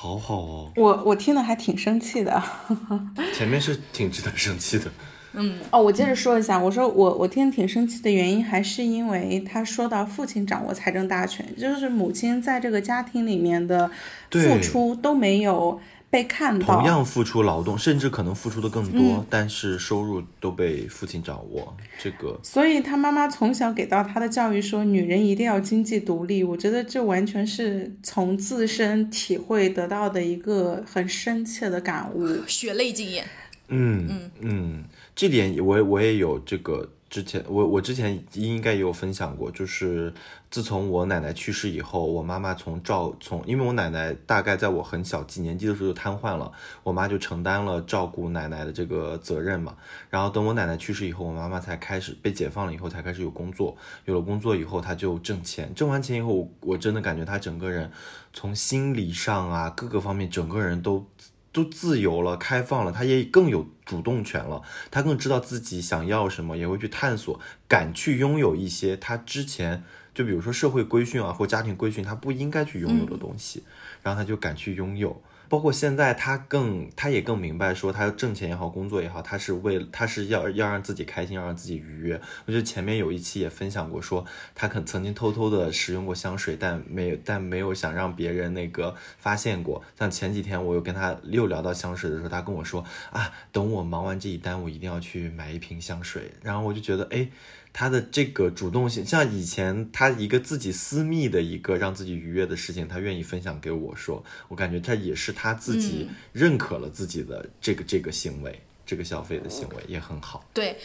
好好哦，我我听了还挺生气的，前面是挺值得生气的。嗯哦，我接着说一下，我说我我听挺生气的原因，还是因为他说到父亲掌握财政大权，就是母亲在这个家庭里面的付出都没有被看到，同样付出劳动，甚至可能付出的更多，但是收入都被父亲掌握，这个。所以他妈妈从小给到他的教育说，女人一定要经济独立，我觉得这完全是从自身体会得到的一个很深切的感悟，血泪经验。嗯嗯嗯。这点我我也有这个之前我我之前应该也有分享过，就是自从我奶奶去世以后，我妈妈从照从因为我奶奶大概在我很小几年级的时候就瘫痪了，我妈就承担了照顾奶奶的这个责任嘛。然后等我奶奶去世以后，我妈妈才开始被解放了以后才开始有工作，有了工作以后她就挣钱，挣完钱以后，我真的感觉她整个人从心理上啊各个方面整个人都。都自由了，开放了，他也更有主动权了，他更知道自己想要什么，也会去探索，敢去拥有一些他之前就比如说社会规训啊或家庭规训他不应该去拥有的东西，然后他就敢去拥有。包括现在，他更，他也更明白，说他挣钱也好，工作也好，他是为，他是要要让自己开心，要让自己愉悦。我觉得前面有一期也分享过，说他可曾经偷偷的使用过香水，但没，但没有想让别人那个发现过。像前几天我有跟他又聊到香水的时候，他跟我说啊，等我忙完这一单，我一定要去买一瓶香水。然后我就觉得，哎。他的这个主动性，像以前他一个自己私密的一个让自己愉悦的事情，他愿意分享给我说，我感觉他也是他自己认可了自己的这个这个行为，这个消费的行为也很好。对，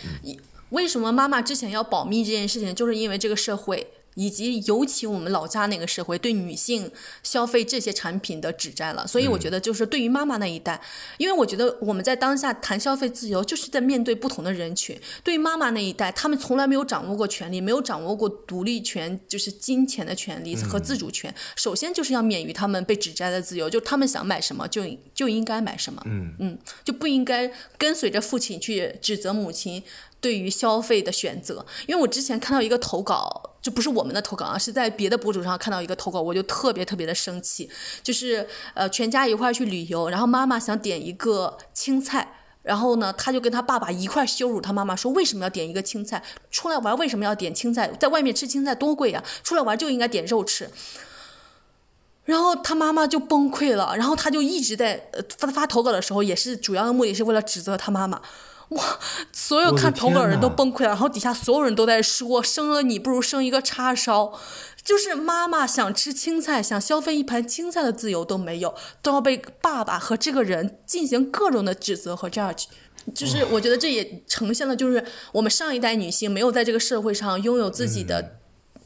为什么妈妈之前要保密这件事情，就是因为这个社会。以及尤其我们老家那个社会对女性消费这些产品的指摘了，所以我觉得就是对于妈妈那一代，因为我觉得我们在当下谈消费自由，就是在面对不同的人群。对于妈妈那一代，他们从来没有掌握过权利，没有掌握过独立权，就是金钱的权利和自主权。首先就是要免于他们被指摘的自由，就他们想买什么就就应该买什么，嗯嗯，就不应该跟随着父亲去指责母亲。对于消费的选择，因为我之前看到一个投稿，就不是我们的投稿啊，是在别的博主上看到一个投稿，我就特别特别的生气。就是呃，全家一块去旅游，然后妈妈想点一个青菜，然后呢，他就跟他爸爸一块羞辱他妈妈，说为什么要点一个青菜？出来玩为什么要点青菜？在外面吃青菜多贵呀，出来玩就应该点肉吃。然后他妈妈就崩溃了，然后他就一直在发发投稿的时候，也是主要的目的是为了指责他妈妈。哇！所有看投稿的人都崩溃了，然后底下所有人都在说：“生了你不如生一个叉烧。”就是妈妈想吃青菜，想消费一盘青菜的自由都没有，都要被爸爸和这个人进行各种的指责和 judge。就是我觉得这也呈现了，就是我们上一代女性没有在这个社会上拥有自己的。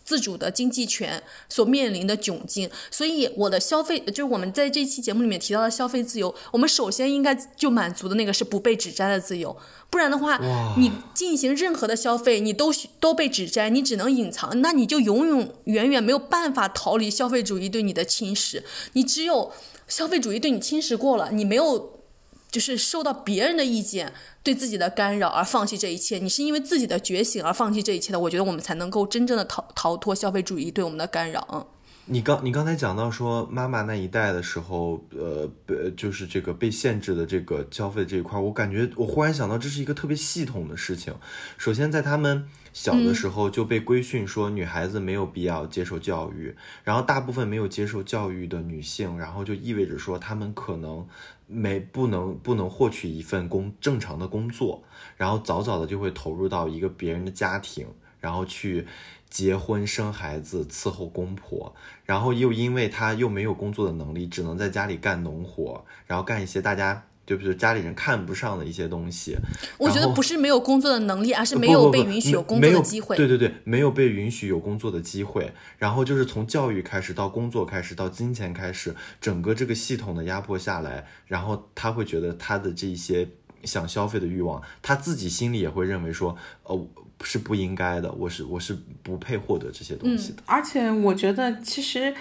自主的经济权所面临的窘境，所以我的消费就是我们在这期节目里面提到的消费自由，我们首先应该就满足的那个是不被指摘的自由，不然的话，你进行任何的消费，你都都被指摘，你只能隐藏，那你就永永远远没有办法逃离消费主义对你的侵蚀，你只有消费主义对你侵蚀过了，你没有。就是受到别人的意见对自己的干扰而放弃这一切，你是因为自己的觉醒而放弃这一切的。我觉得我们才能够真正的逃逃脱消费主义对我们的干扰。你刚你刚才讲到说妈妈那一代的时候，呃，就是这个被限制的这个消费这一块，我感觉我忽然想到这是一个特别系统的事情。首先在他们小的时候就被规训说女孩子没有必要接受教育，然后大部分没有接受教育的女性，然后就意味着说她们可能。没不能不能获取一份工正常的工作，然后早早的就会投入到一个别人的家庭，然后去结婚生孩子伺候公婆，然后又因为他又没有工作的能力，只能在家里干农活，然后干一些大家。就比如家里人看不上的一些东西，我觉得不是没有工作的能力，而是没有被允许有工作的机会。对对对，没有被允许有工作的机会。然后就是从教育开始到工作开始到金钱开始，整个这个系统的压迫下来，然后他会觉得他的这些想消费的欲望，他自己心里也会认为说，呃，是不应该的，我是我是不配获得这些东西的。而且我觉得，其实，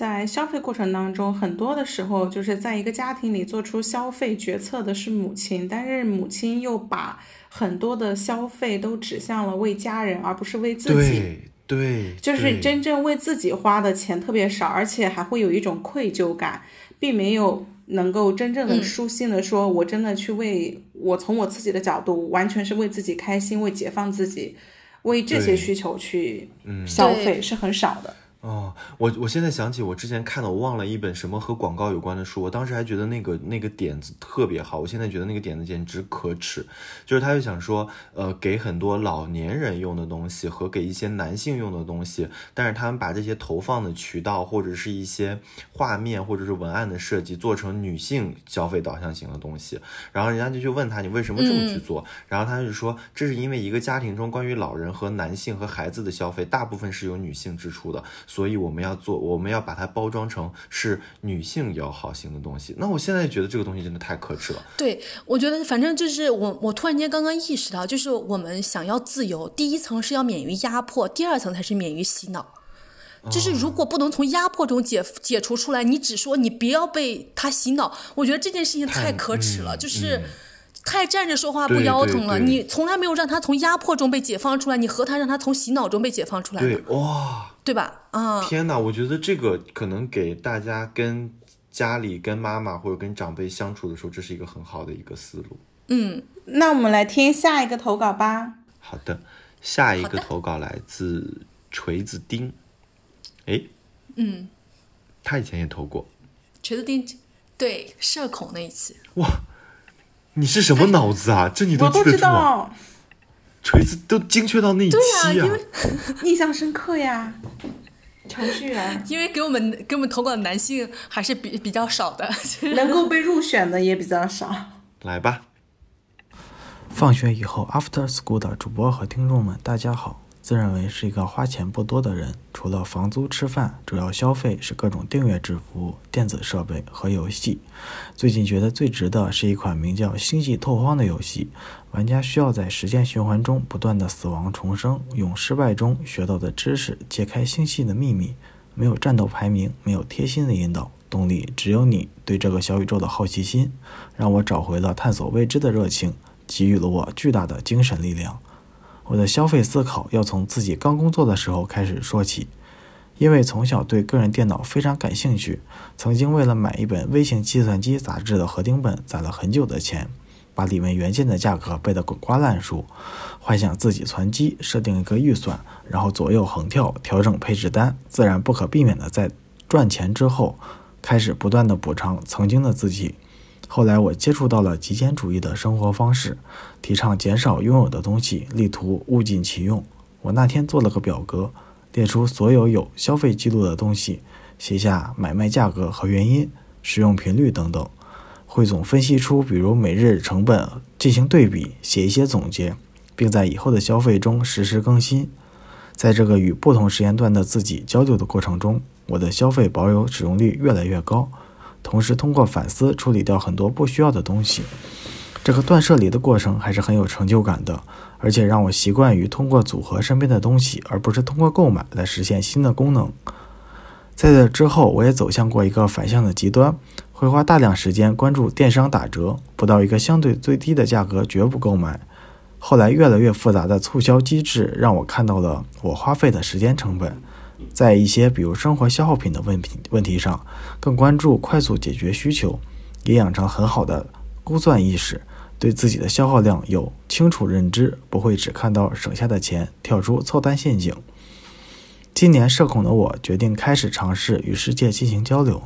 在消费过程当中，很多的时候，就是在一个家庭里做出消费决策的是母亲，但是母亲又把很多的消费都指向了为家人，而不是为自己。对对，就是真正为自己花的钱特别少，而且还会有一种愧疚感，并没有能够真正的嗯舒心的说，我真的去为我从我自己的角度，完全是为自己开心，为解放自己，为这些需求去嗯消费是很少的。哦，我我现在想起我之前看的，我忘了一本什么和广告有关的书，我当时还觉得那个那个点子特别好，我现在觉得那个点子简直可耻。就是他就想说，呃，给很多老年人用的东西和给一些男性用的东西，但是他们把这些投放的渠道或者是一些画面或者是文案的设计做成女性消费导向型的东西，然后人家就去问他你为什么这么去做，然后他就说这是因为一个家庭中关于老人和男性和孩子的消费大部分是由女性支出的，所以我们要做，我们要把它包装成是女性友好型的东西。那我现在觉得这个东西真的太可耻了。对，我觉得反正就是我，我突然间刚刚意识到，就是我们想要自由，第一层是要免于压迫，第二层才是免于洗脑。就是如果不能从压迫中解解除出来，你只说你不要被他洗脑，我觉得这件事情太可耻了，嗯就是嗯太站着说话不腰疼了。你从来没有让他从压迫中被解放出来，你何谈让他从洗脑中被解放出来对呢？，哇，对吧？啊、天哪！我觉得这个可能给大家跟家里跟妈妈或者跟长辈相处的时候，这是一个很好的一个思路。嗯，那我们来听下一个投稿吧。好的，下一个投稿来自锤子丁，哎，嗯，他以前也投过，锤子丁，对社恐那一期，哇你是什么脑子啊？这你我都知记得住啊？道，锤子都精确到那一期啊因为 印象深刻呀。程序员因为给我们给我们投稿的男性还是比比较少的。能够被入选的也比较少。来吧，放学以后，After School 的主播和听众们，大家好。自认为是一个花钱不多的人，除了房租吃饭，主要消费是各种订阅制服务、电子设备和游戏。最近觉得最值的是一款名叫《星际拓荒》的游戏，玩家需要在时间循环中不断的死亡重生，用失败中学到的知识揭开星系的秘密。没有战斗排名，没有贴心的引导，动力只有你对这个小宇宙的好奇心，让我找回了探索未知的热情，给予了我巨大的精神力量。我的消费思考要从自己刚工作的时候开始说起，因为从小对个人电脑非常感兴趣，曾经为了买一本微型计算机杂志的合订本攒了很久的钱，把里面原件的价格背得滚瓜烂熟，幻想自己攒机，设定一个预算，然后左右横跳调整配置单，自然不可避免的在赚钱之后，开始不断的补偿曾经的自己。后来我接触到了极简主义的生活方式，提倡减少拥有的东西，力图物尽其用。我那天做了个表格，列出所有有消费记录的东西，写下买卖价格和原因、使用频率等等，汇总分析出比如每日成本进行对比，写一些总结，并在以后的消费中实时更新。在这个与不同时间段的自己交流的过程中，我的消费保有使用率越来越高。同时，通过反思处理掉很多不需要的东西。这个断舍离的过程还是很有成就感的，而且让我习惯于通过组合身边的东西，而不是通过购买来实现新的功能。在这之后，我也走向过一个反向的极端，会花大量时间关注电商打折，不到一个相对最低的价格绝不购买。后来，越来越复杂的促销机制让我看到了我花费的时间成本。在一些比如生活消耗品的问题问题上，更关注快速解决需求，也养成很好的估算意识，对自己的消耗量有清楚认知，不会只看到省下的钱跳出凑单陷阱。今年社恐的我决定开始尝试与世界进行交流。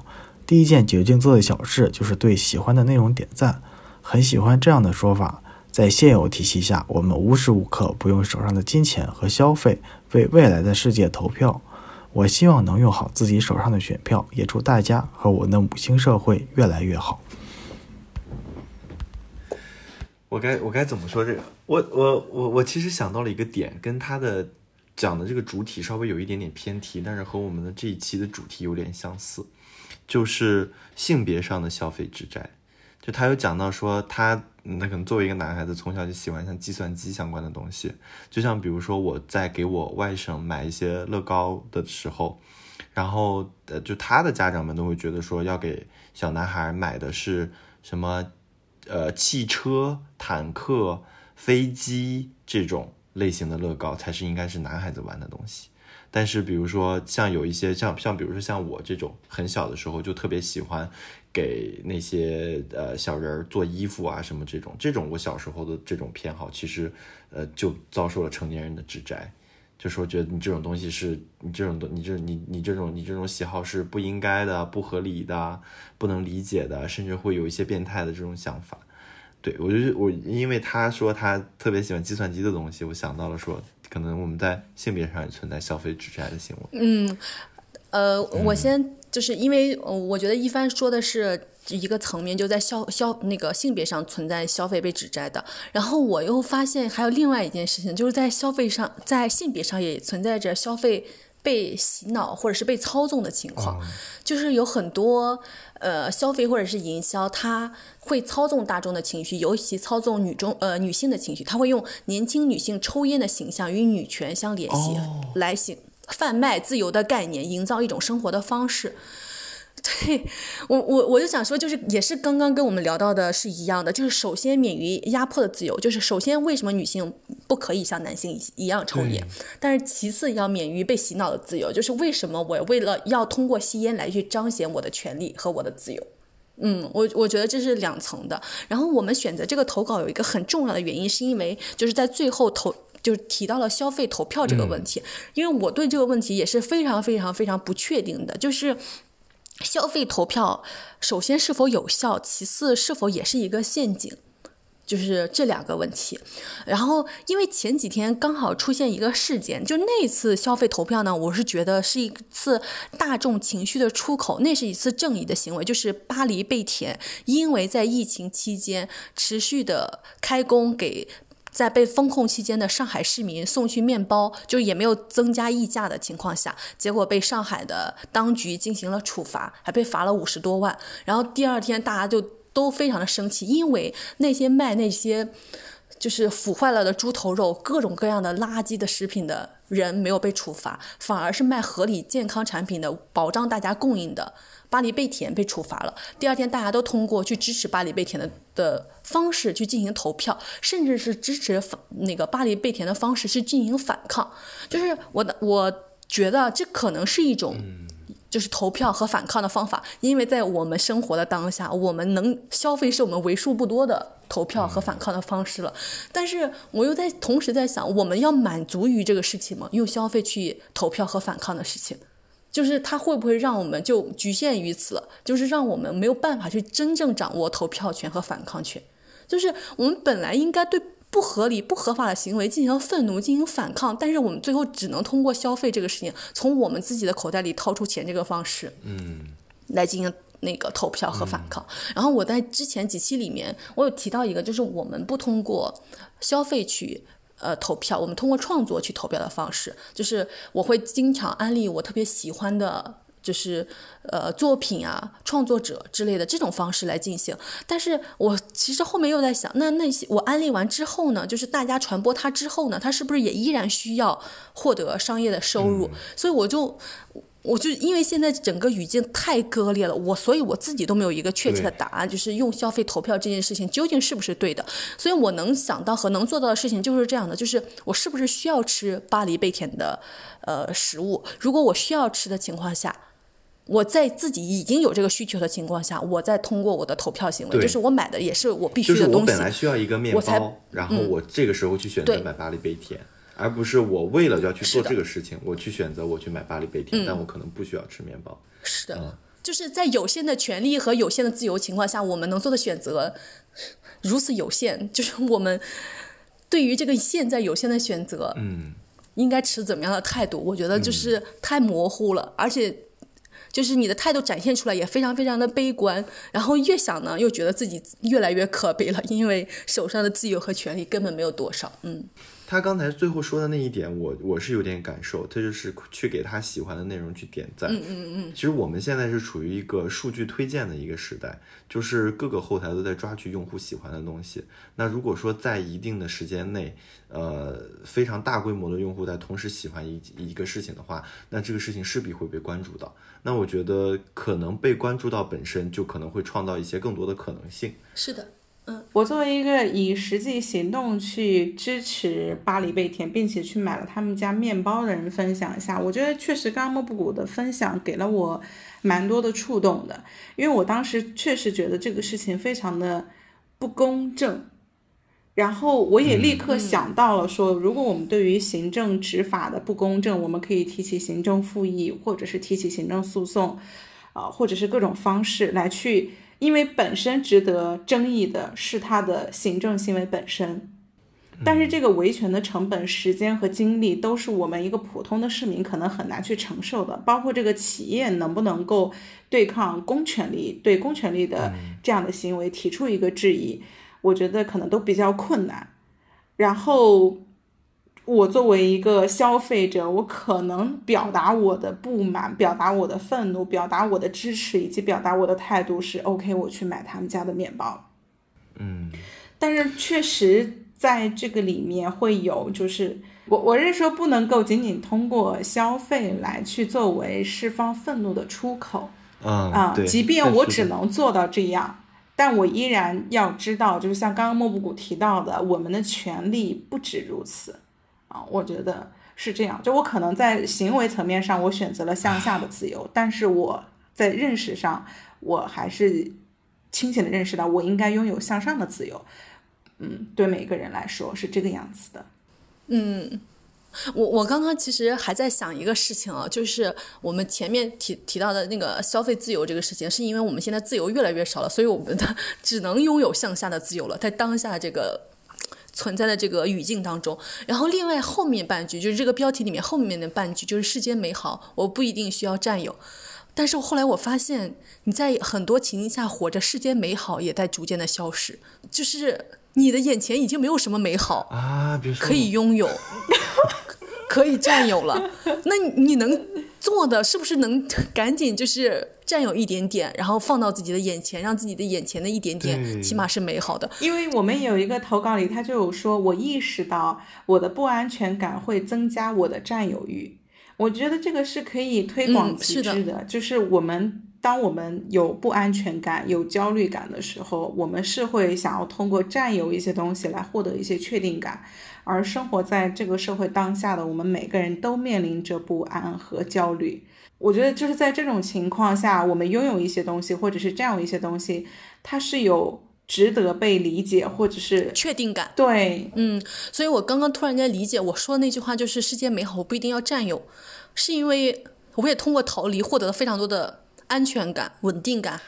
第一件决定做的小事就是对喜欢的内容点赞，很喜欢这样的说法。在现有体系下，我们无时无刻不用手上的金钱和消费为未来的世界投票。我希望能用好自己手上的选票，也祝大家和我的母星社会越来越好。我该我该怎么说这个？我我我我其实想到了一个点，跟他的讲的这个主体稍微有一点点偏题，但是和我们的这一期的主题有点相似，就是性别上的消费之债。就他有讲到说他那可能作为一个男孩子，从小就喜欢像计算机相关的东西，就像比如说我在给我外甥买一些乐高的时候，然后呃，就他的家长们都会觉得说要给小男孩买的是什么，呃，汽车、坦克、飞机这种类型的乐高才是应该是男孩子玩的东西。但是比如说像有一些像像比如说像我这种很小的时候就特别喜欢给那些呃小人儿做衣服啊什么这种这种我小时候的这种偏好，其实呃就遭受了成年人的指摘，就说觉得你这种东西是你这种东你这你你这种你这种喜好是不应该的、不合理的、不能理解的，甚至会有一些变态的这种想法。对我就是我，因为他说他特别喜欢计算机的东西，我想到了说，可能我们在性别上也存在消费指摘的行为。嗯，呃，我先就是因为呃我觉得一帆说的是一个层面，就在消消那个性别上存在消费被指摘的，然后我又发现还有另外一件事情，就是在消费上，在性别上也存在着消费被洗脑或者是被操纵的情况，就是有很多呃消费或者是营销，它会操纵大众的情绪，尤其操纵女中呃女性的情绪，他会用年轻女性抽烟的形象与女权相联系，来行贩卖自由的概念，营造一种生活的方式。对我，我我就想说，就是也是刚刚跟我们聊到的是一样的，就是首先免于压迫的自由，就是首先为什么女性不可以像男性一一样抽烟，但是其次要免于被洗脑的自由，就是为什么我为了要通过吸烟来去彰显我的权利和我的自由。嗯，我我觉得这是两层的。然后我们选择这个投稿有一个很重要的原因，是因为就是在最后投就是提到了消费投票这个问题，因为我对这个问题也是非常非常非常不确定的，就是。消费投票，首先是否有效，其次是否也是一个陷阱，就是这两个问题。然后，因为前几天刚好出现一个事件，就那次消费投票呢，我是觉得是一次大众情绪的出口，那是一次正义的行为，就是巴黎贝甜，因为在疫情期间持续的开工给。在被封控期间的上海市民送去面包，就也没有增加溢价的情况下，结果被上海的当局进行了处罚，还被罚了五十多万。然后第二天大家就都非常的生气，因为那些卖那些就是腐坏了的猪头肉、各种各样的垃圾的食品的人没有被处罚，反而是卖合理健康产品的、保障大家供应的。巴黎贝甜被处罚了。第二天，大家都通过去支持巴黎贝甜的的方式去进行投票，甚至是支持那个巴黎贝甜的方式去进行反抗。就是我，我觉得这可能是一种，就是投票和反抗的方法。因为在我们生活的当下，我们能消费是我们为数不多的投票和反抗的方式了。但是我又在同时在想，我们要满足于这个事情吗？用消费去投票和反抗的事情？就是它会不会让我们就局限于此了？就是让我们没有办法去真正掌握投票权和反抗权。就是我们本来应该对不合理、不合法的行为进行愤怒、进行反抗，但是我们最后只能通过消费这个事情，从我们自己的口袋里掏出钱这个方式，嗯，来进行那个投票和反抗。然后我在之前几期里面，我有提到一个，就是我们不通过消费去。呃，投票，我们通过创作去投票的方式，就是我会经常安利我特别喜欢的，就是呃作品啊、创作者之类的这种方式来进行。但是我其实后面又在想，那那些我安利完之后呢，就是大家传播它之后呢，它是不是也依然需要获得商业的收入？所以我就。我就因为现在整个语境太割裂了，我所以我自己都没有一个确切的答案，就是用消费投票这件事情究竟是不是对的？所以我能想到和能做到的事情就是这样的，就是我是不是需要吃巴黎贝甜的呃食物？如果我需要吃的情况下，我在自己已经有这个需求的情况下，我再通过我的投票行为，就是我买的也是我必须的东西。我本来需要一个面包，然后我这个时候去选择买巴黎贝甜。而不是我为了要去做这个事情，我去选择我去买巴黎贝甜，但我可能不需要吃面包。是的，就是在有限的权利和有限的自由情况下，我们能做的选择如此有限。就是我们对于这个现在有限的选择，嗯，应该持怎么样的态度？我觉得就是太模糊了，而且就是你的态度展现出来也非常非常的悲观。然后越想呢，又觉得自己越来越可悲了，因为手上的自由和权利根本没有多少。嗯。他刚才最后说的那一点，我我是有点感受，他就是去给他喜欢的内容去点赞。嗯嗯嗯。其实我们现在是处于一个数据推荐的一个时代，就是各个后台都在抓取用户喜欢的东西。那如果说在一定的时间内，呃，非常大规模的用户在同时喜欢一一个事情的话，那这个事情势必会被关注到。那我觉得可能被关注到本身就可能会创造一些更多的可能性。是的。嗯，我作为一个以实际行动去支持巴黎贝甜，并且去买了他们家面包的人分享一下，我觉得确实刚刚莫布谷的分享给了我蛮多的触动的，因为我当时确实觉得这个事情非常的不公正，然后我也立刻想到了说，如果我们对于行政执法的不公正，我们可以提起行政复议，或者是提起行政诉讼，啊，或者是各种方式来去。因为本身值得争议的是他的行政行为本身，但是这个维权的成本、时间和精力都是我们一个普通的市民可能很难去承受的。包括这个企业能不能够对抗公权力，对公权力的这样的行为提出一个质疑，我觉得可能都比较困难。然后。我作为一个消费者，我可能表达我的不满，表达我的愤怒，表达我的支持，以及表达我的态度是 OK，我去买他们家的面包。嗯，但是确实在这个里面会有，就是我我认说不能够仅仅通过消费来去作为释放愤怒的出口。啊啊，即便我只能做到这样，但我依然要知道，就是像刚刚莫布谷提到的，我们的权利不止如此。啊，我觉得是这样。就我可能在行为层面上，我选择了向下的自由，但是我在认识上，我还是清醒的认识到，我应该拥有向上的自由。嗯，对每个人来说是这个样子的。嗯，我我刚刚其实还在想一个事情啊，就是我们前面提提到的那个消费自由这个事情，是因为我们现在自由越来越少了，所以我们的 只能拥有向下的自由了，在当下这个。存在的这个语境当中，然后另外后面半句就是这个标题里面后面的半句就是世间美好，我不一定需要占有。但是后来我发现，你在很多情境下活着，世间美好也在逐渐的消失，就是你的眼前已经没有什么美好啊，可以拥有，可以占有了。那你能做的是不是能赶紧就是？占有一点点，然后放到自己的眼前，让自己的眼前的一点点，起码是美好的。因为我们有一个投稿里，他就有说，我意识到我的不安全感会增加我的占有欲。我觉得这个是可以推广极致的，就是我们当我们有不安全感、有焦虑感的时候，我们是会想要通过占有一些东西来获得一些确定感。而生活在这个社会当下的我们每个人都面临着不安和焦虑。我觉得就是在这种情况下，我们拥有一些东西，或者是占有一些东西，它是有值得被理解，或者是确定感。对，嗯，所以我刚刚突然间理解我说的那句话，就是世界美好，我不一定要占有，是因为我也通过逃离获得了非常多的安全感、稳定感，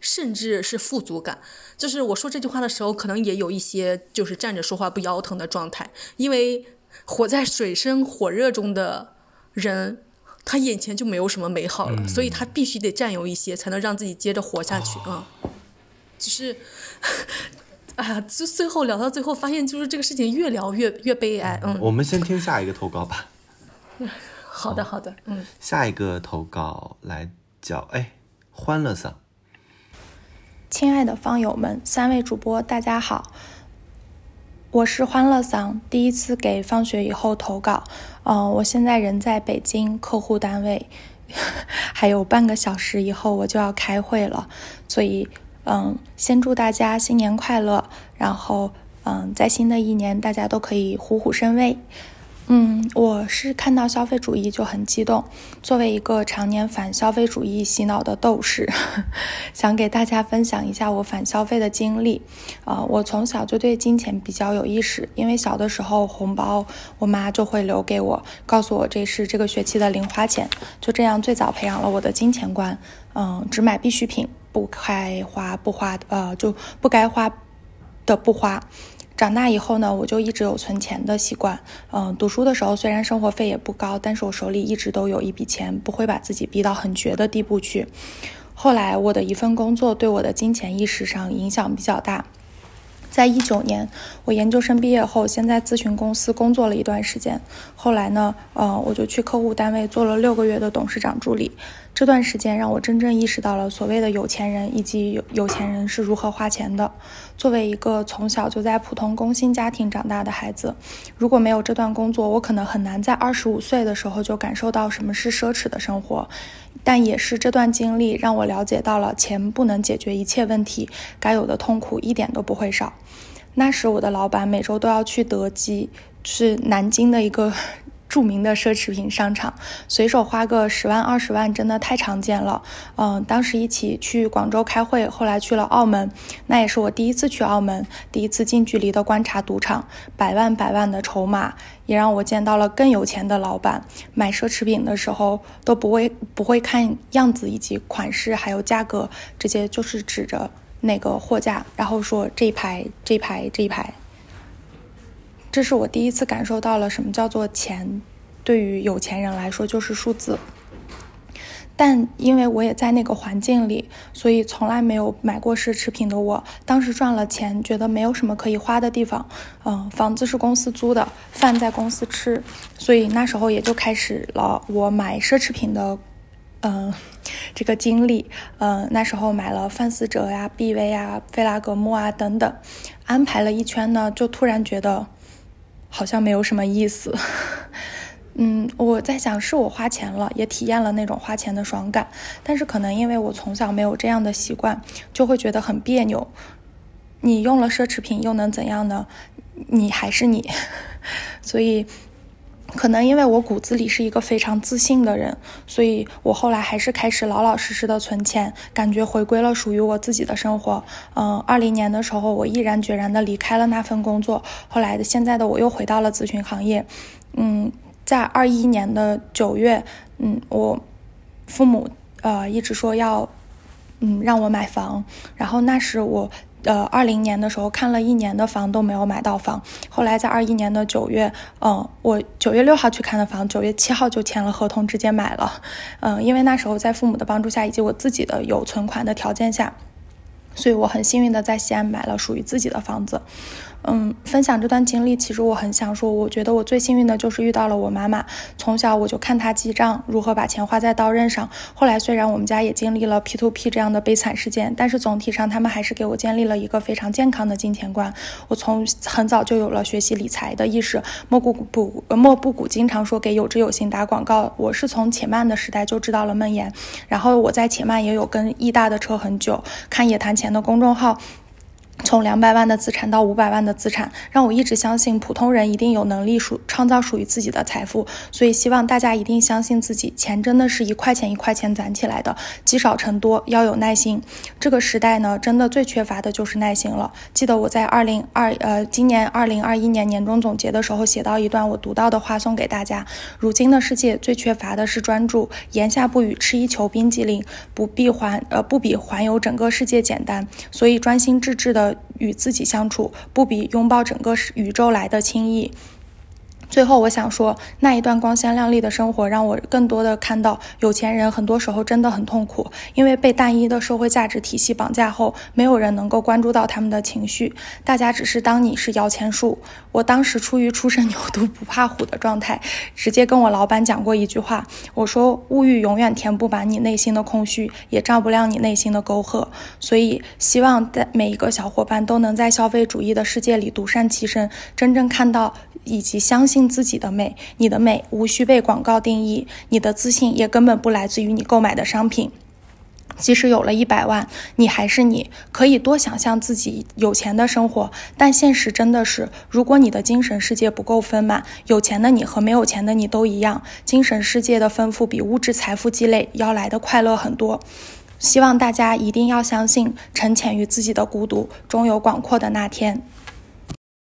甚至是富足感。就是我说这句话的时候，可能也有一些就是站着说话不腰疼的状态，因为活在水深火热中的人。他眼前就没有什么美好了，所以他必须得占有一些，才能让自己接着活下去啊。只是，哎呀，就最后聊到最后，发现就是这个事情越聊越越悲哀。嗯，我们先听下一个投稿吧。好的，好的，嗯。下一个投稿来叫哎，欢乐嗓。亲爱的方友们，三位主播大家好。我是欢乐桑，第一次给放学以后投稿。嗯，我现在人在北京客户单位，还有半个小时以后我就要开会了，所以嗯，先祝大家新年快乐，然后嗯，在新的一年大家都可以虎虎生威。嗯，我是看到消费主义就很激动。作为一个常年反消费主义洗脑的斗士，想给大家分享一下我反消费的经历。啊，我从小就对金钱比较有意识，因为小的时候红包我妈就会留给我，告诉我这是这个学期的零花钱。就这样，最早培养了我的金钱观。嗯，只买必需品，不该花不花，呃，就不该花的不花。长大以后呢，我就一直有存钱的习惯。嗯，读书的时候虽然生活费也不高，但是我手里一直都有一笔钱，不会把自己逼到很绝的地步去。后来我的一份工作对我的金钱意识上影响比较大。在一九年，我研究生毕业后，先在咨询公司工作了一段时间。后来呢，呃，我就去客户单位做了六个月的董事长助理。这段时间让我真正意识到了所谓的有钱人以及有有钱人是如何花钱的。作为一个从小就在普通工薪家庭长大的孩子，如果没有这段工作，我可能很难在二十五岁的时候就感受到什么是奢侈的生活。但也是这段经历让我了解到了钱不能解决一切问题，该有的痛苦一点都不会少。那时我的老板每周都要去德基，是南京的一个。著名的奢侈品商场，随手花个十万二十万真的太常见了。嗯，当时一起去广州开会，后来去了澳门，那也是我第一次去澳门，第一次近距离的观察赌场，百万百万的筹码，也让我见到了更有钱的老板。买奢侈品的时候都不会不会看样子以及款式还有价格，直接就是指着那个货架，然后说这一排这一排这一排。这是我第一次感受到了什么叫做钱，对于有钱人来说就是数字。但因为我也在那个环境里，所以从来没有买过奢侈品的我，当时赚了钱，觉得没有什么可以花的地方。嗯，房子是公司租的，饭在公司吃，所以那时候也就开始了我买奢侈品的，嗯，这个经历。嗯，那时候买了范思哲呀、BV 啊、菲拉格慕啊等等，安排了一圈呢，就突然觉得。好像没有什么意思，嗯，我在想是我花钱了，也体验了那种花钱的爽感，但是可能因为我从小没有这样的习惯，就会觉得很别扭。你用了奢侈品又能怎样呢？你还是你，所以。可能因为我骨子里是一个非常自信的人，所以我后来还是开始老老实实的存钱，感觉回归了属于我自己的生活。嗯，二零年的时候，我毅然决然的离开了那份工作，后来的现在的我又回到了咨询行业。嗯，在二一年的九月，嗯，我父母呃一直说要嗯让我买房，然后那时我。呃，二零年的时候看了一年的房都没有买到房，后来在二一年的九月，嗯，我九月六号去看的房，九月七号就签了合同，直接买了。嗯，因为那时候在父母的帮助下，以及我自己的有存款的条件下，所以我很幸运的在西安买了属于自己的房子。嗯，分享这段经历，其实我很想说，我觉得我最幸运的就是遇到了我妈妈。从小我就看她记账，如何把钱花在刀刃上。后来虽然我们家也经历了 P to P 这样的悲惨事件，但是总体上他们还是给我建立了一个非常健康的金钱观。我从很早就有了学习理财的意识。莫不不莫不谷经常说给有知有行打广告，我是从且慢的时代就知道了梦言。然后我在且慢也有跟易大的车很久，看野谈钱的公众号。从两百万的资产到五百万的资产，让我一直相信普通人一定有能力属创造属于自己的财富。所以希望大家一定相信自己，钱真的是一块钱一块钱攒起来的，积少成多，要有耐心。这个时代呢，真的最缺乏的就是耐心了。记得我在二零二呃今年二零二一年年终总结的时候写到一段我读到的话送给大家：如今的世界最缺乏的是专注，言下不语吃一球冰激凌不必环呃不比环游整个世界简单。所以专心致志的。与自己相处，不比拥抱整个宇宙来的轻易。最后，我想说，那一段光鲜亮丽的生活，让我更多的看到，有钱人很多时候真的很痛苦，因为被单一的社会价值体系绑架后，没有人能够关注到他们的情绪，大家只是当你是摇钱树。我当时出于初生牛犊不怕虎的状态，直接跟我老板讲过一句话，我说物欲永远填不满你内心的空虚，也照不亮你内心的沟壑。所以，希望在每一个小伙伴都能在消费主义的世界里独善其身，真正看到以及相信。信自己的美，你的美无需被广告定义，你的自信也根本不来自于你购买的商品。即使有了一百万，你还是你，可以多想象自己有钱的生活，但现实真的是，如果你的精神世界不够丰满，有钱的你和没有钱的你都一样，精神世界的丰富比物质财富积累要来的快乐很多。希望大家一定要相信，沉潜于自己的孤独，终有广阔的那天。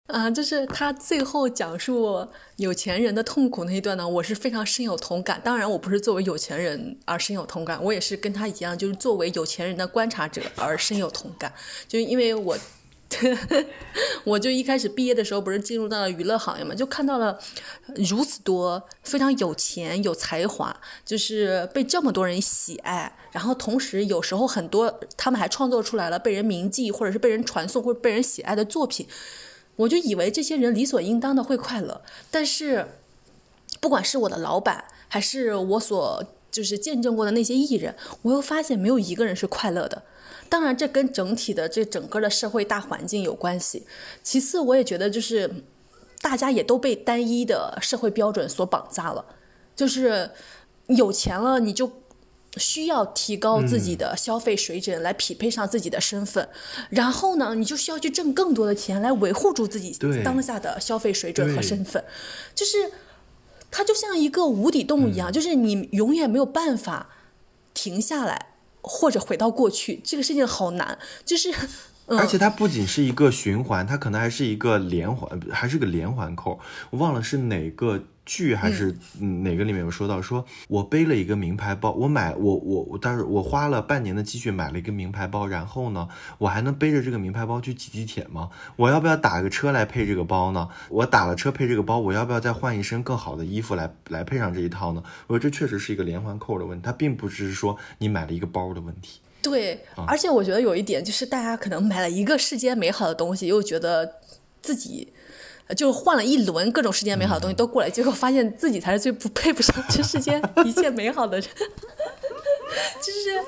啊，就是他最后讲述有钱人的痛苦那一段呢，我是非常深有同感。当然，我不是作为有钱人而深有同感，我也是跟他一样，就是作为有钱人的观察者而深有同感。就是因为我。我就一开始毕业的时候，不是进入到了娱乐行业嘛，就看到了如此多非常有钱、有才华，就是被这么多人喜爱，然后同时有时候很多他们还创作出来了被人铭记或者是被人传颂或者被人喜爱的作品，我就以为这些人理所应当的会快乐，但是不管是我的老板还是我所就是见证过的那些艺人，我又发现没有一个人是快乐的。当然，这跟整体的这整个的社会大环境有关系。其次，我也觉得就是大家也都被单一的社会标准所绑架了，就是有钱了你就需要提高自己的消费水准来匹配上自己的身份，然后呢，你就需要去挣更多的钱来维护住自己当下的消费水准和身份，就是它就像一个无底洞一样，就是你永远没有办法停下来。或者回到过去，这个事情好难，就是，而且它不仅是一个循环，它可能还是一个连环，还是个连环扣。我忘了是哪个。剧还是哪个里面有说到，说我背了一个名牌包，我买我我我，但是我花了半年的积蓄买了一个名牌包，然后呢，我还能背着这个名牌包去挤地铁吗？我要不要打个车来配这个包呢？我打了车配这个包，我要不要再换一身更好的衣服来来配上这一套呢？我说这确实是一个连环扣的问题，它并不是说你买了一个包的问题。对，而且我觉得有一点就是大家可能买了一个世间美好的东西，又觉得自己。就换了一轮各种世间美好的东西都过来，结果发现自己才是最不配不上这世间 一切美好的人，就是，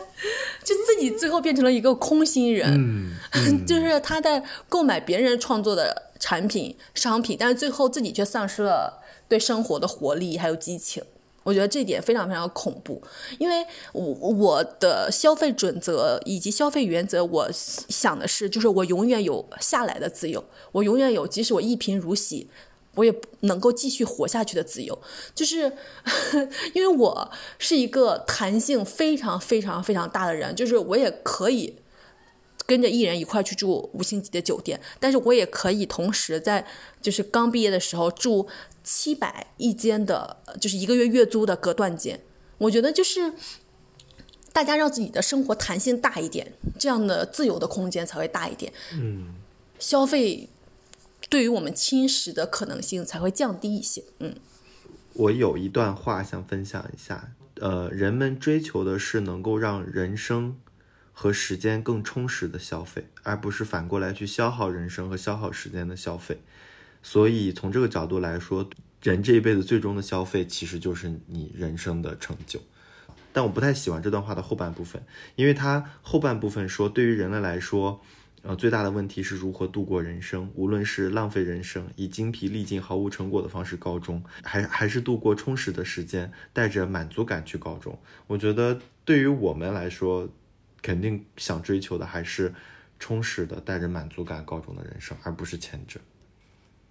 就自己最后变成了一个空心人，就是他在购买别人创作的产品商品，但是最后自己却丧失了对生活的活力还有激情。我觉得这点非常非常恐怖，因为我我的消费准则以及消费原则，我想的是，就是我永远有下来的自由，我永远有，即使我一贫如洗，我也能够继续活下去的自由。就是 因为我是一个弹性非常非常非常大的人，就是我也可以跟着艺人一块去住五星级的酒店，但是我也可以同时在就是刚毕业的时候住。七百一间的，就是一个月月租的隔断间，我觉得就是大家让自己的生活弹性大一点，这样的自由的空间才会大一点。嗯，消费对于我们侵蚀的可能性才会降低一些。嗯，我有一段话想分享一下，呃，人们追求的是能够让人生和时间更充实的消费，而不是反过来去消耗人生和消耗时间的消费。所以从这个角度来说，人这一辈子最终的消费其实就是你人生的成就。但我不太喜欢这段话的后半部分，因为它后半部分说，对于人类来说，呃，最大的问题是如何度过人生，无论是浪费人生，以精疲力尽、毫无成果的方式告终，还还是度过充实的时间，带着满足感去告终。我觉得对于我们来说，肯定想追求的还是充实的、带着满足感告终的人生，而不是前者。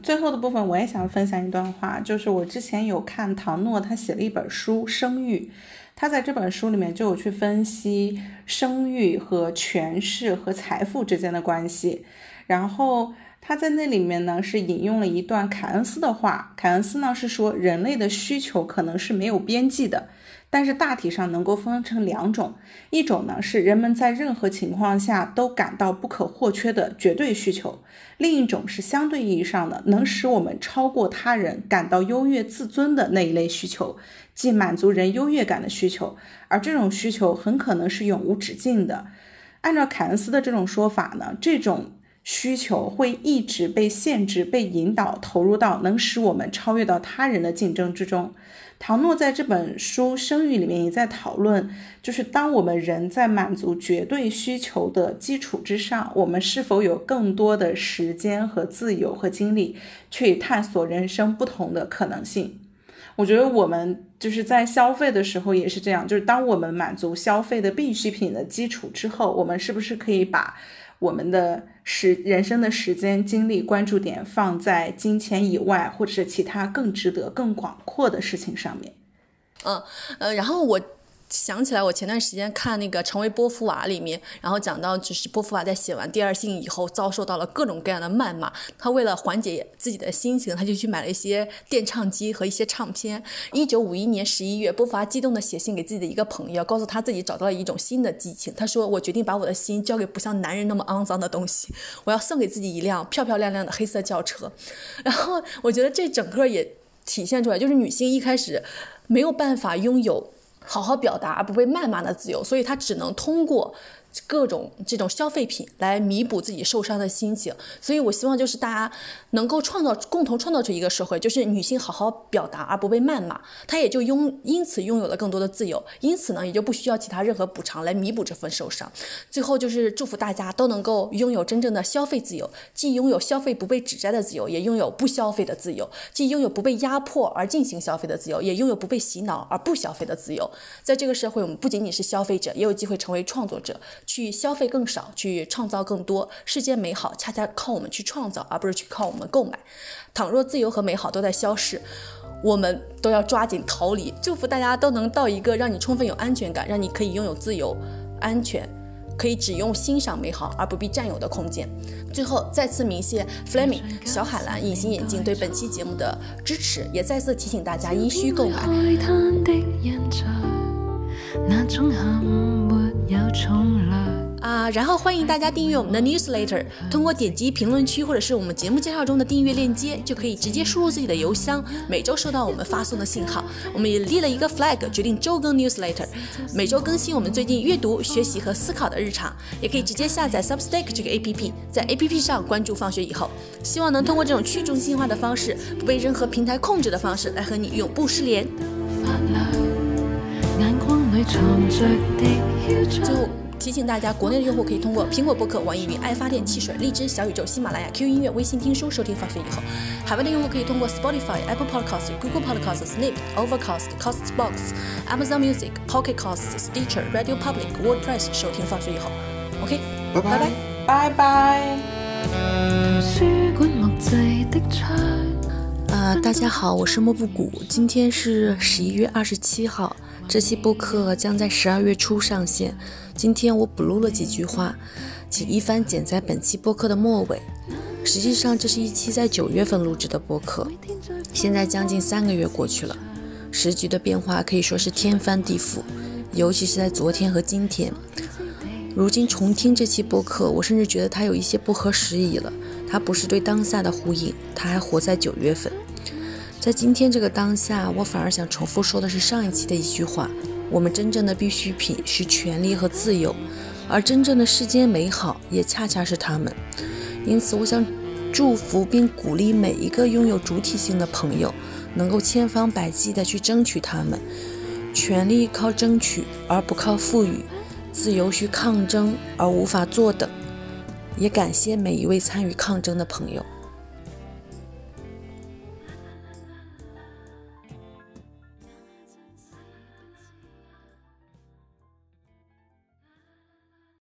最后的部分，我也想分享一段话，就是我之前有看唐诺，他写了一本书《生育》，他在这本书里面就有去分析生育和权势和财富之间的关系，然后他在那里面呢是引用了一段凯恩斯的话，凯恩斯呢是说人类的需求可能是没有边际的。但是大体上能够分成两种，一种呢是人们在任何情况下都感到不可或缺的绝对需求，另一种是相对意义上的能使我们超过他人、感到优越自尊的那一类需求，即满足人优越感的需求。而这种需求很可能是永无止境的。按照凯恩斯的这种说法呢，这种需求会一直被限制、被引导投入到能使我们超越到他人的竞争之中。唐诺在这本书《生育》里面也在讨论，就是当我们人在满足绝对需求的基础之上，我们是否有更多的时间和自由和精力去探索人生不同的可能性？我觉得我们就是在消费的时候也是这样，就是当我们满足消费的必需品的基础之后，我们是不是可以把我们的时人生的时间、精力、关注点放在金钱以外，或者是其他更值得、更广阔的事情上面。嗯，呃，然后我想起来，我前段时间看那个《成为波伏娃》里面，然后讲到就是波伏娃在写完第二信以后，遭受到了各种各样的谩骂。他为了缓解自己的心情，他就去买了一些电唱机和一些唱片。一九五一年十一月，波伏娃激动地写信给自己的一个朋友，告诉他自己找到了一种新的激情。他说：“我决定把我的心交给不像男人那么肮脏的东西，我要送给自己一辆漂漂亮亮的黑色轿车。”然后我觉得这整个也体现出来，就是女性一开始没有办法拥有。好好表达而不被谩骂的自由，所以他只能通过。各种这种消费品来弥补自己受伤的心情，所以我希望就是大家能够创造共同创造出一个社会，就是女性好好表达而不被谩骂，她也就拥因此拥有了更多的自由，因此呢也就不需要其他任何补偿来弥补这份受伤。最后就是祝福大家都能够拥有真正的消费自由，既拥有消费不被指摘的自由，也拥有不消费的自由；既拥有不被压迫而进行消费的自由，也拥有不被洗脑而不消费的自由。在这个社会，我们不仅仅是消费者，也有机会成为创作者。去消费更少，去创造更多。世间美好恰恰靠我们去创造，而不是去靠我们购买。倘若自由和美好都在消逝，我们都要抓紧逃离。祝福大家都能到一个让你充分有安全感，让你可以拥有自由、安全，可以只用欣赏美好而不必占有的空间。最后，再次鸣谢 Fleming 小海蓝隐形眼镜对本期节目的支持，也再次提醒大家依需购买。啊，然后欢迎大家订阅我们的 newsletter，通过点击评论区或者是我们节目介绍中的订阅链接，就可以直接输入自己的邮箱，每周收到我们发送的信号。我们也立了一个 flag，决定周更 newsletter，每周更新我们最近阅读、学习和思考的日常。也可以直接下载 Substack 这个 APP，在 APP 上关注放学以后，希望能通过这种去中心化的方式，不被任何平台控制的方式，来和你永不失联。最后。提醒大家，国内的用户可以通过苹果播客、网易云、爱发电、汽水、荔枝、小宇宙、喜马拉雅、QQ 音乐、微信听书收听放学以后。海外的用户可以通过 Spotify、Apple Podcasts、Google Podcasts、Snip、Overcast、Castbox、Amazon Music、Pocket Casts、Stitcher、Radio Public、WordPress 收听放学以后。OK，拜拜拜拜。书馆木制的窗呃，大家好，我是莫布谷，今天是十一月二十七号。这期播客将在十二月初上线。今天我补录了几句话，请一帆剪在本期播客的末尾。实际上，这是一期在九月份录制的播客。现在将近三个月过去了，时局的变化可以说是天翻地覆，尤其是在昨天和今天。如今重听这期播客，我甚至觉得它有一些不合时宜了。它不是对当下的呼应，它还活在九月份。在今天这个当下，我反而想重复说的是上一期的一句话：我们真正的必需品是权利和自由，而真正的世间美好也恰恰是他们。因此，我想祝福并鼓励每一个拥有主体性的朋友，能够千方百计地去争取他们。权利靠争取而不靠赋予，自由需抗争而无法坐等。也感谢每一位参与抗争的朋友。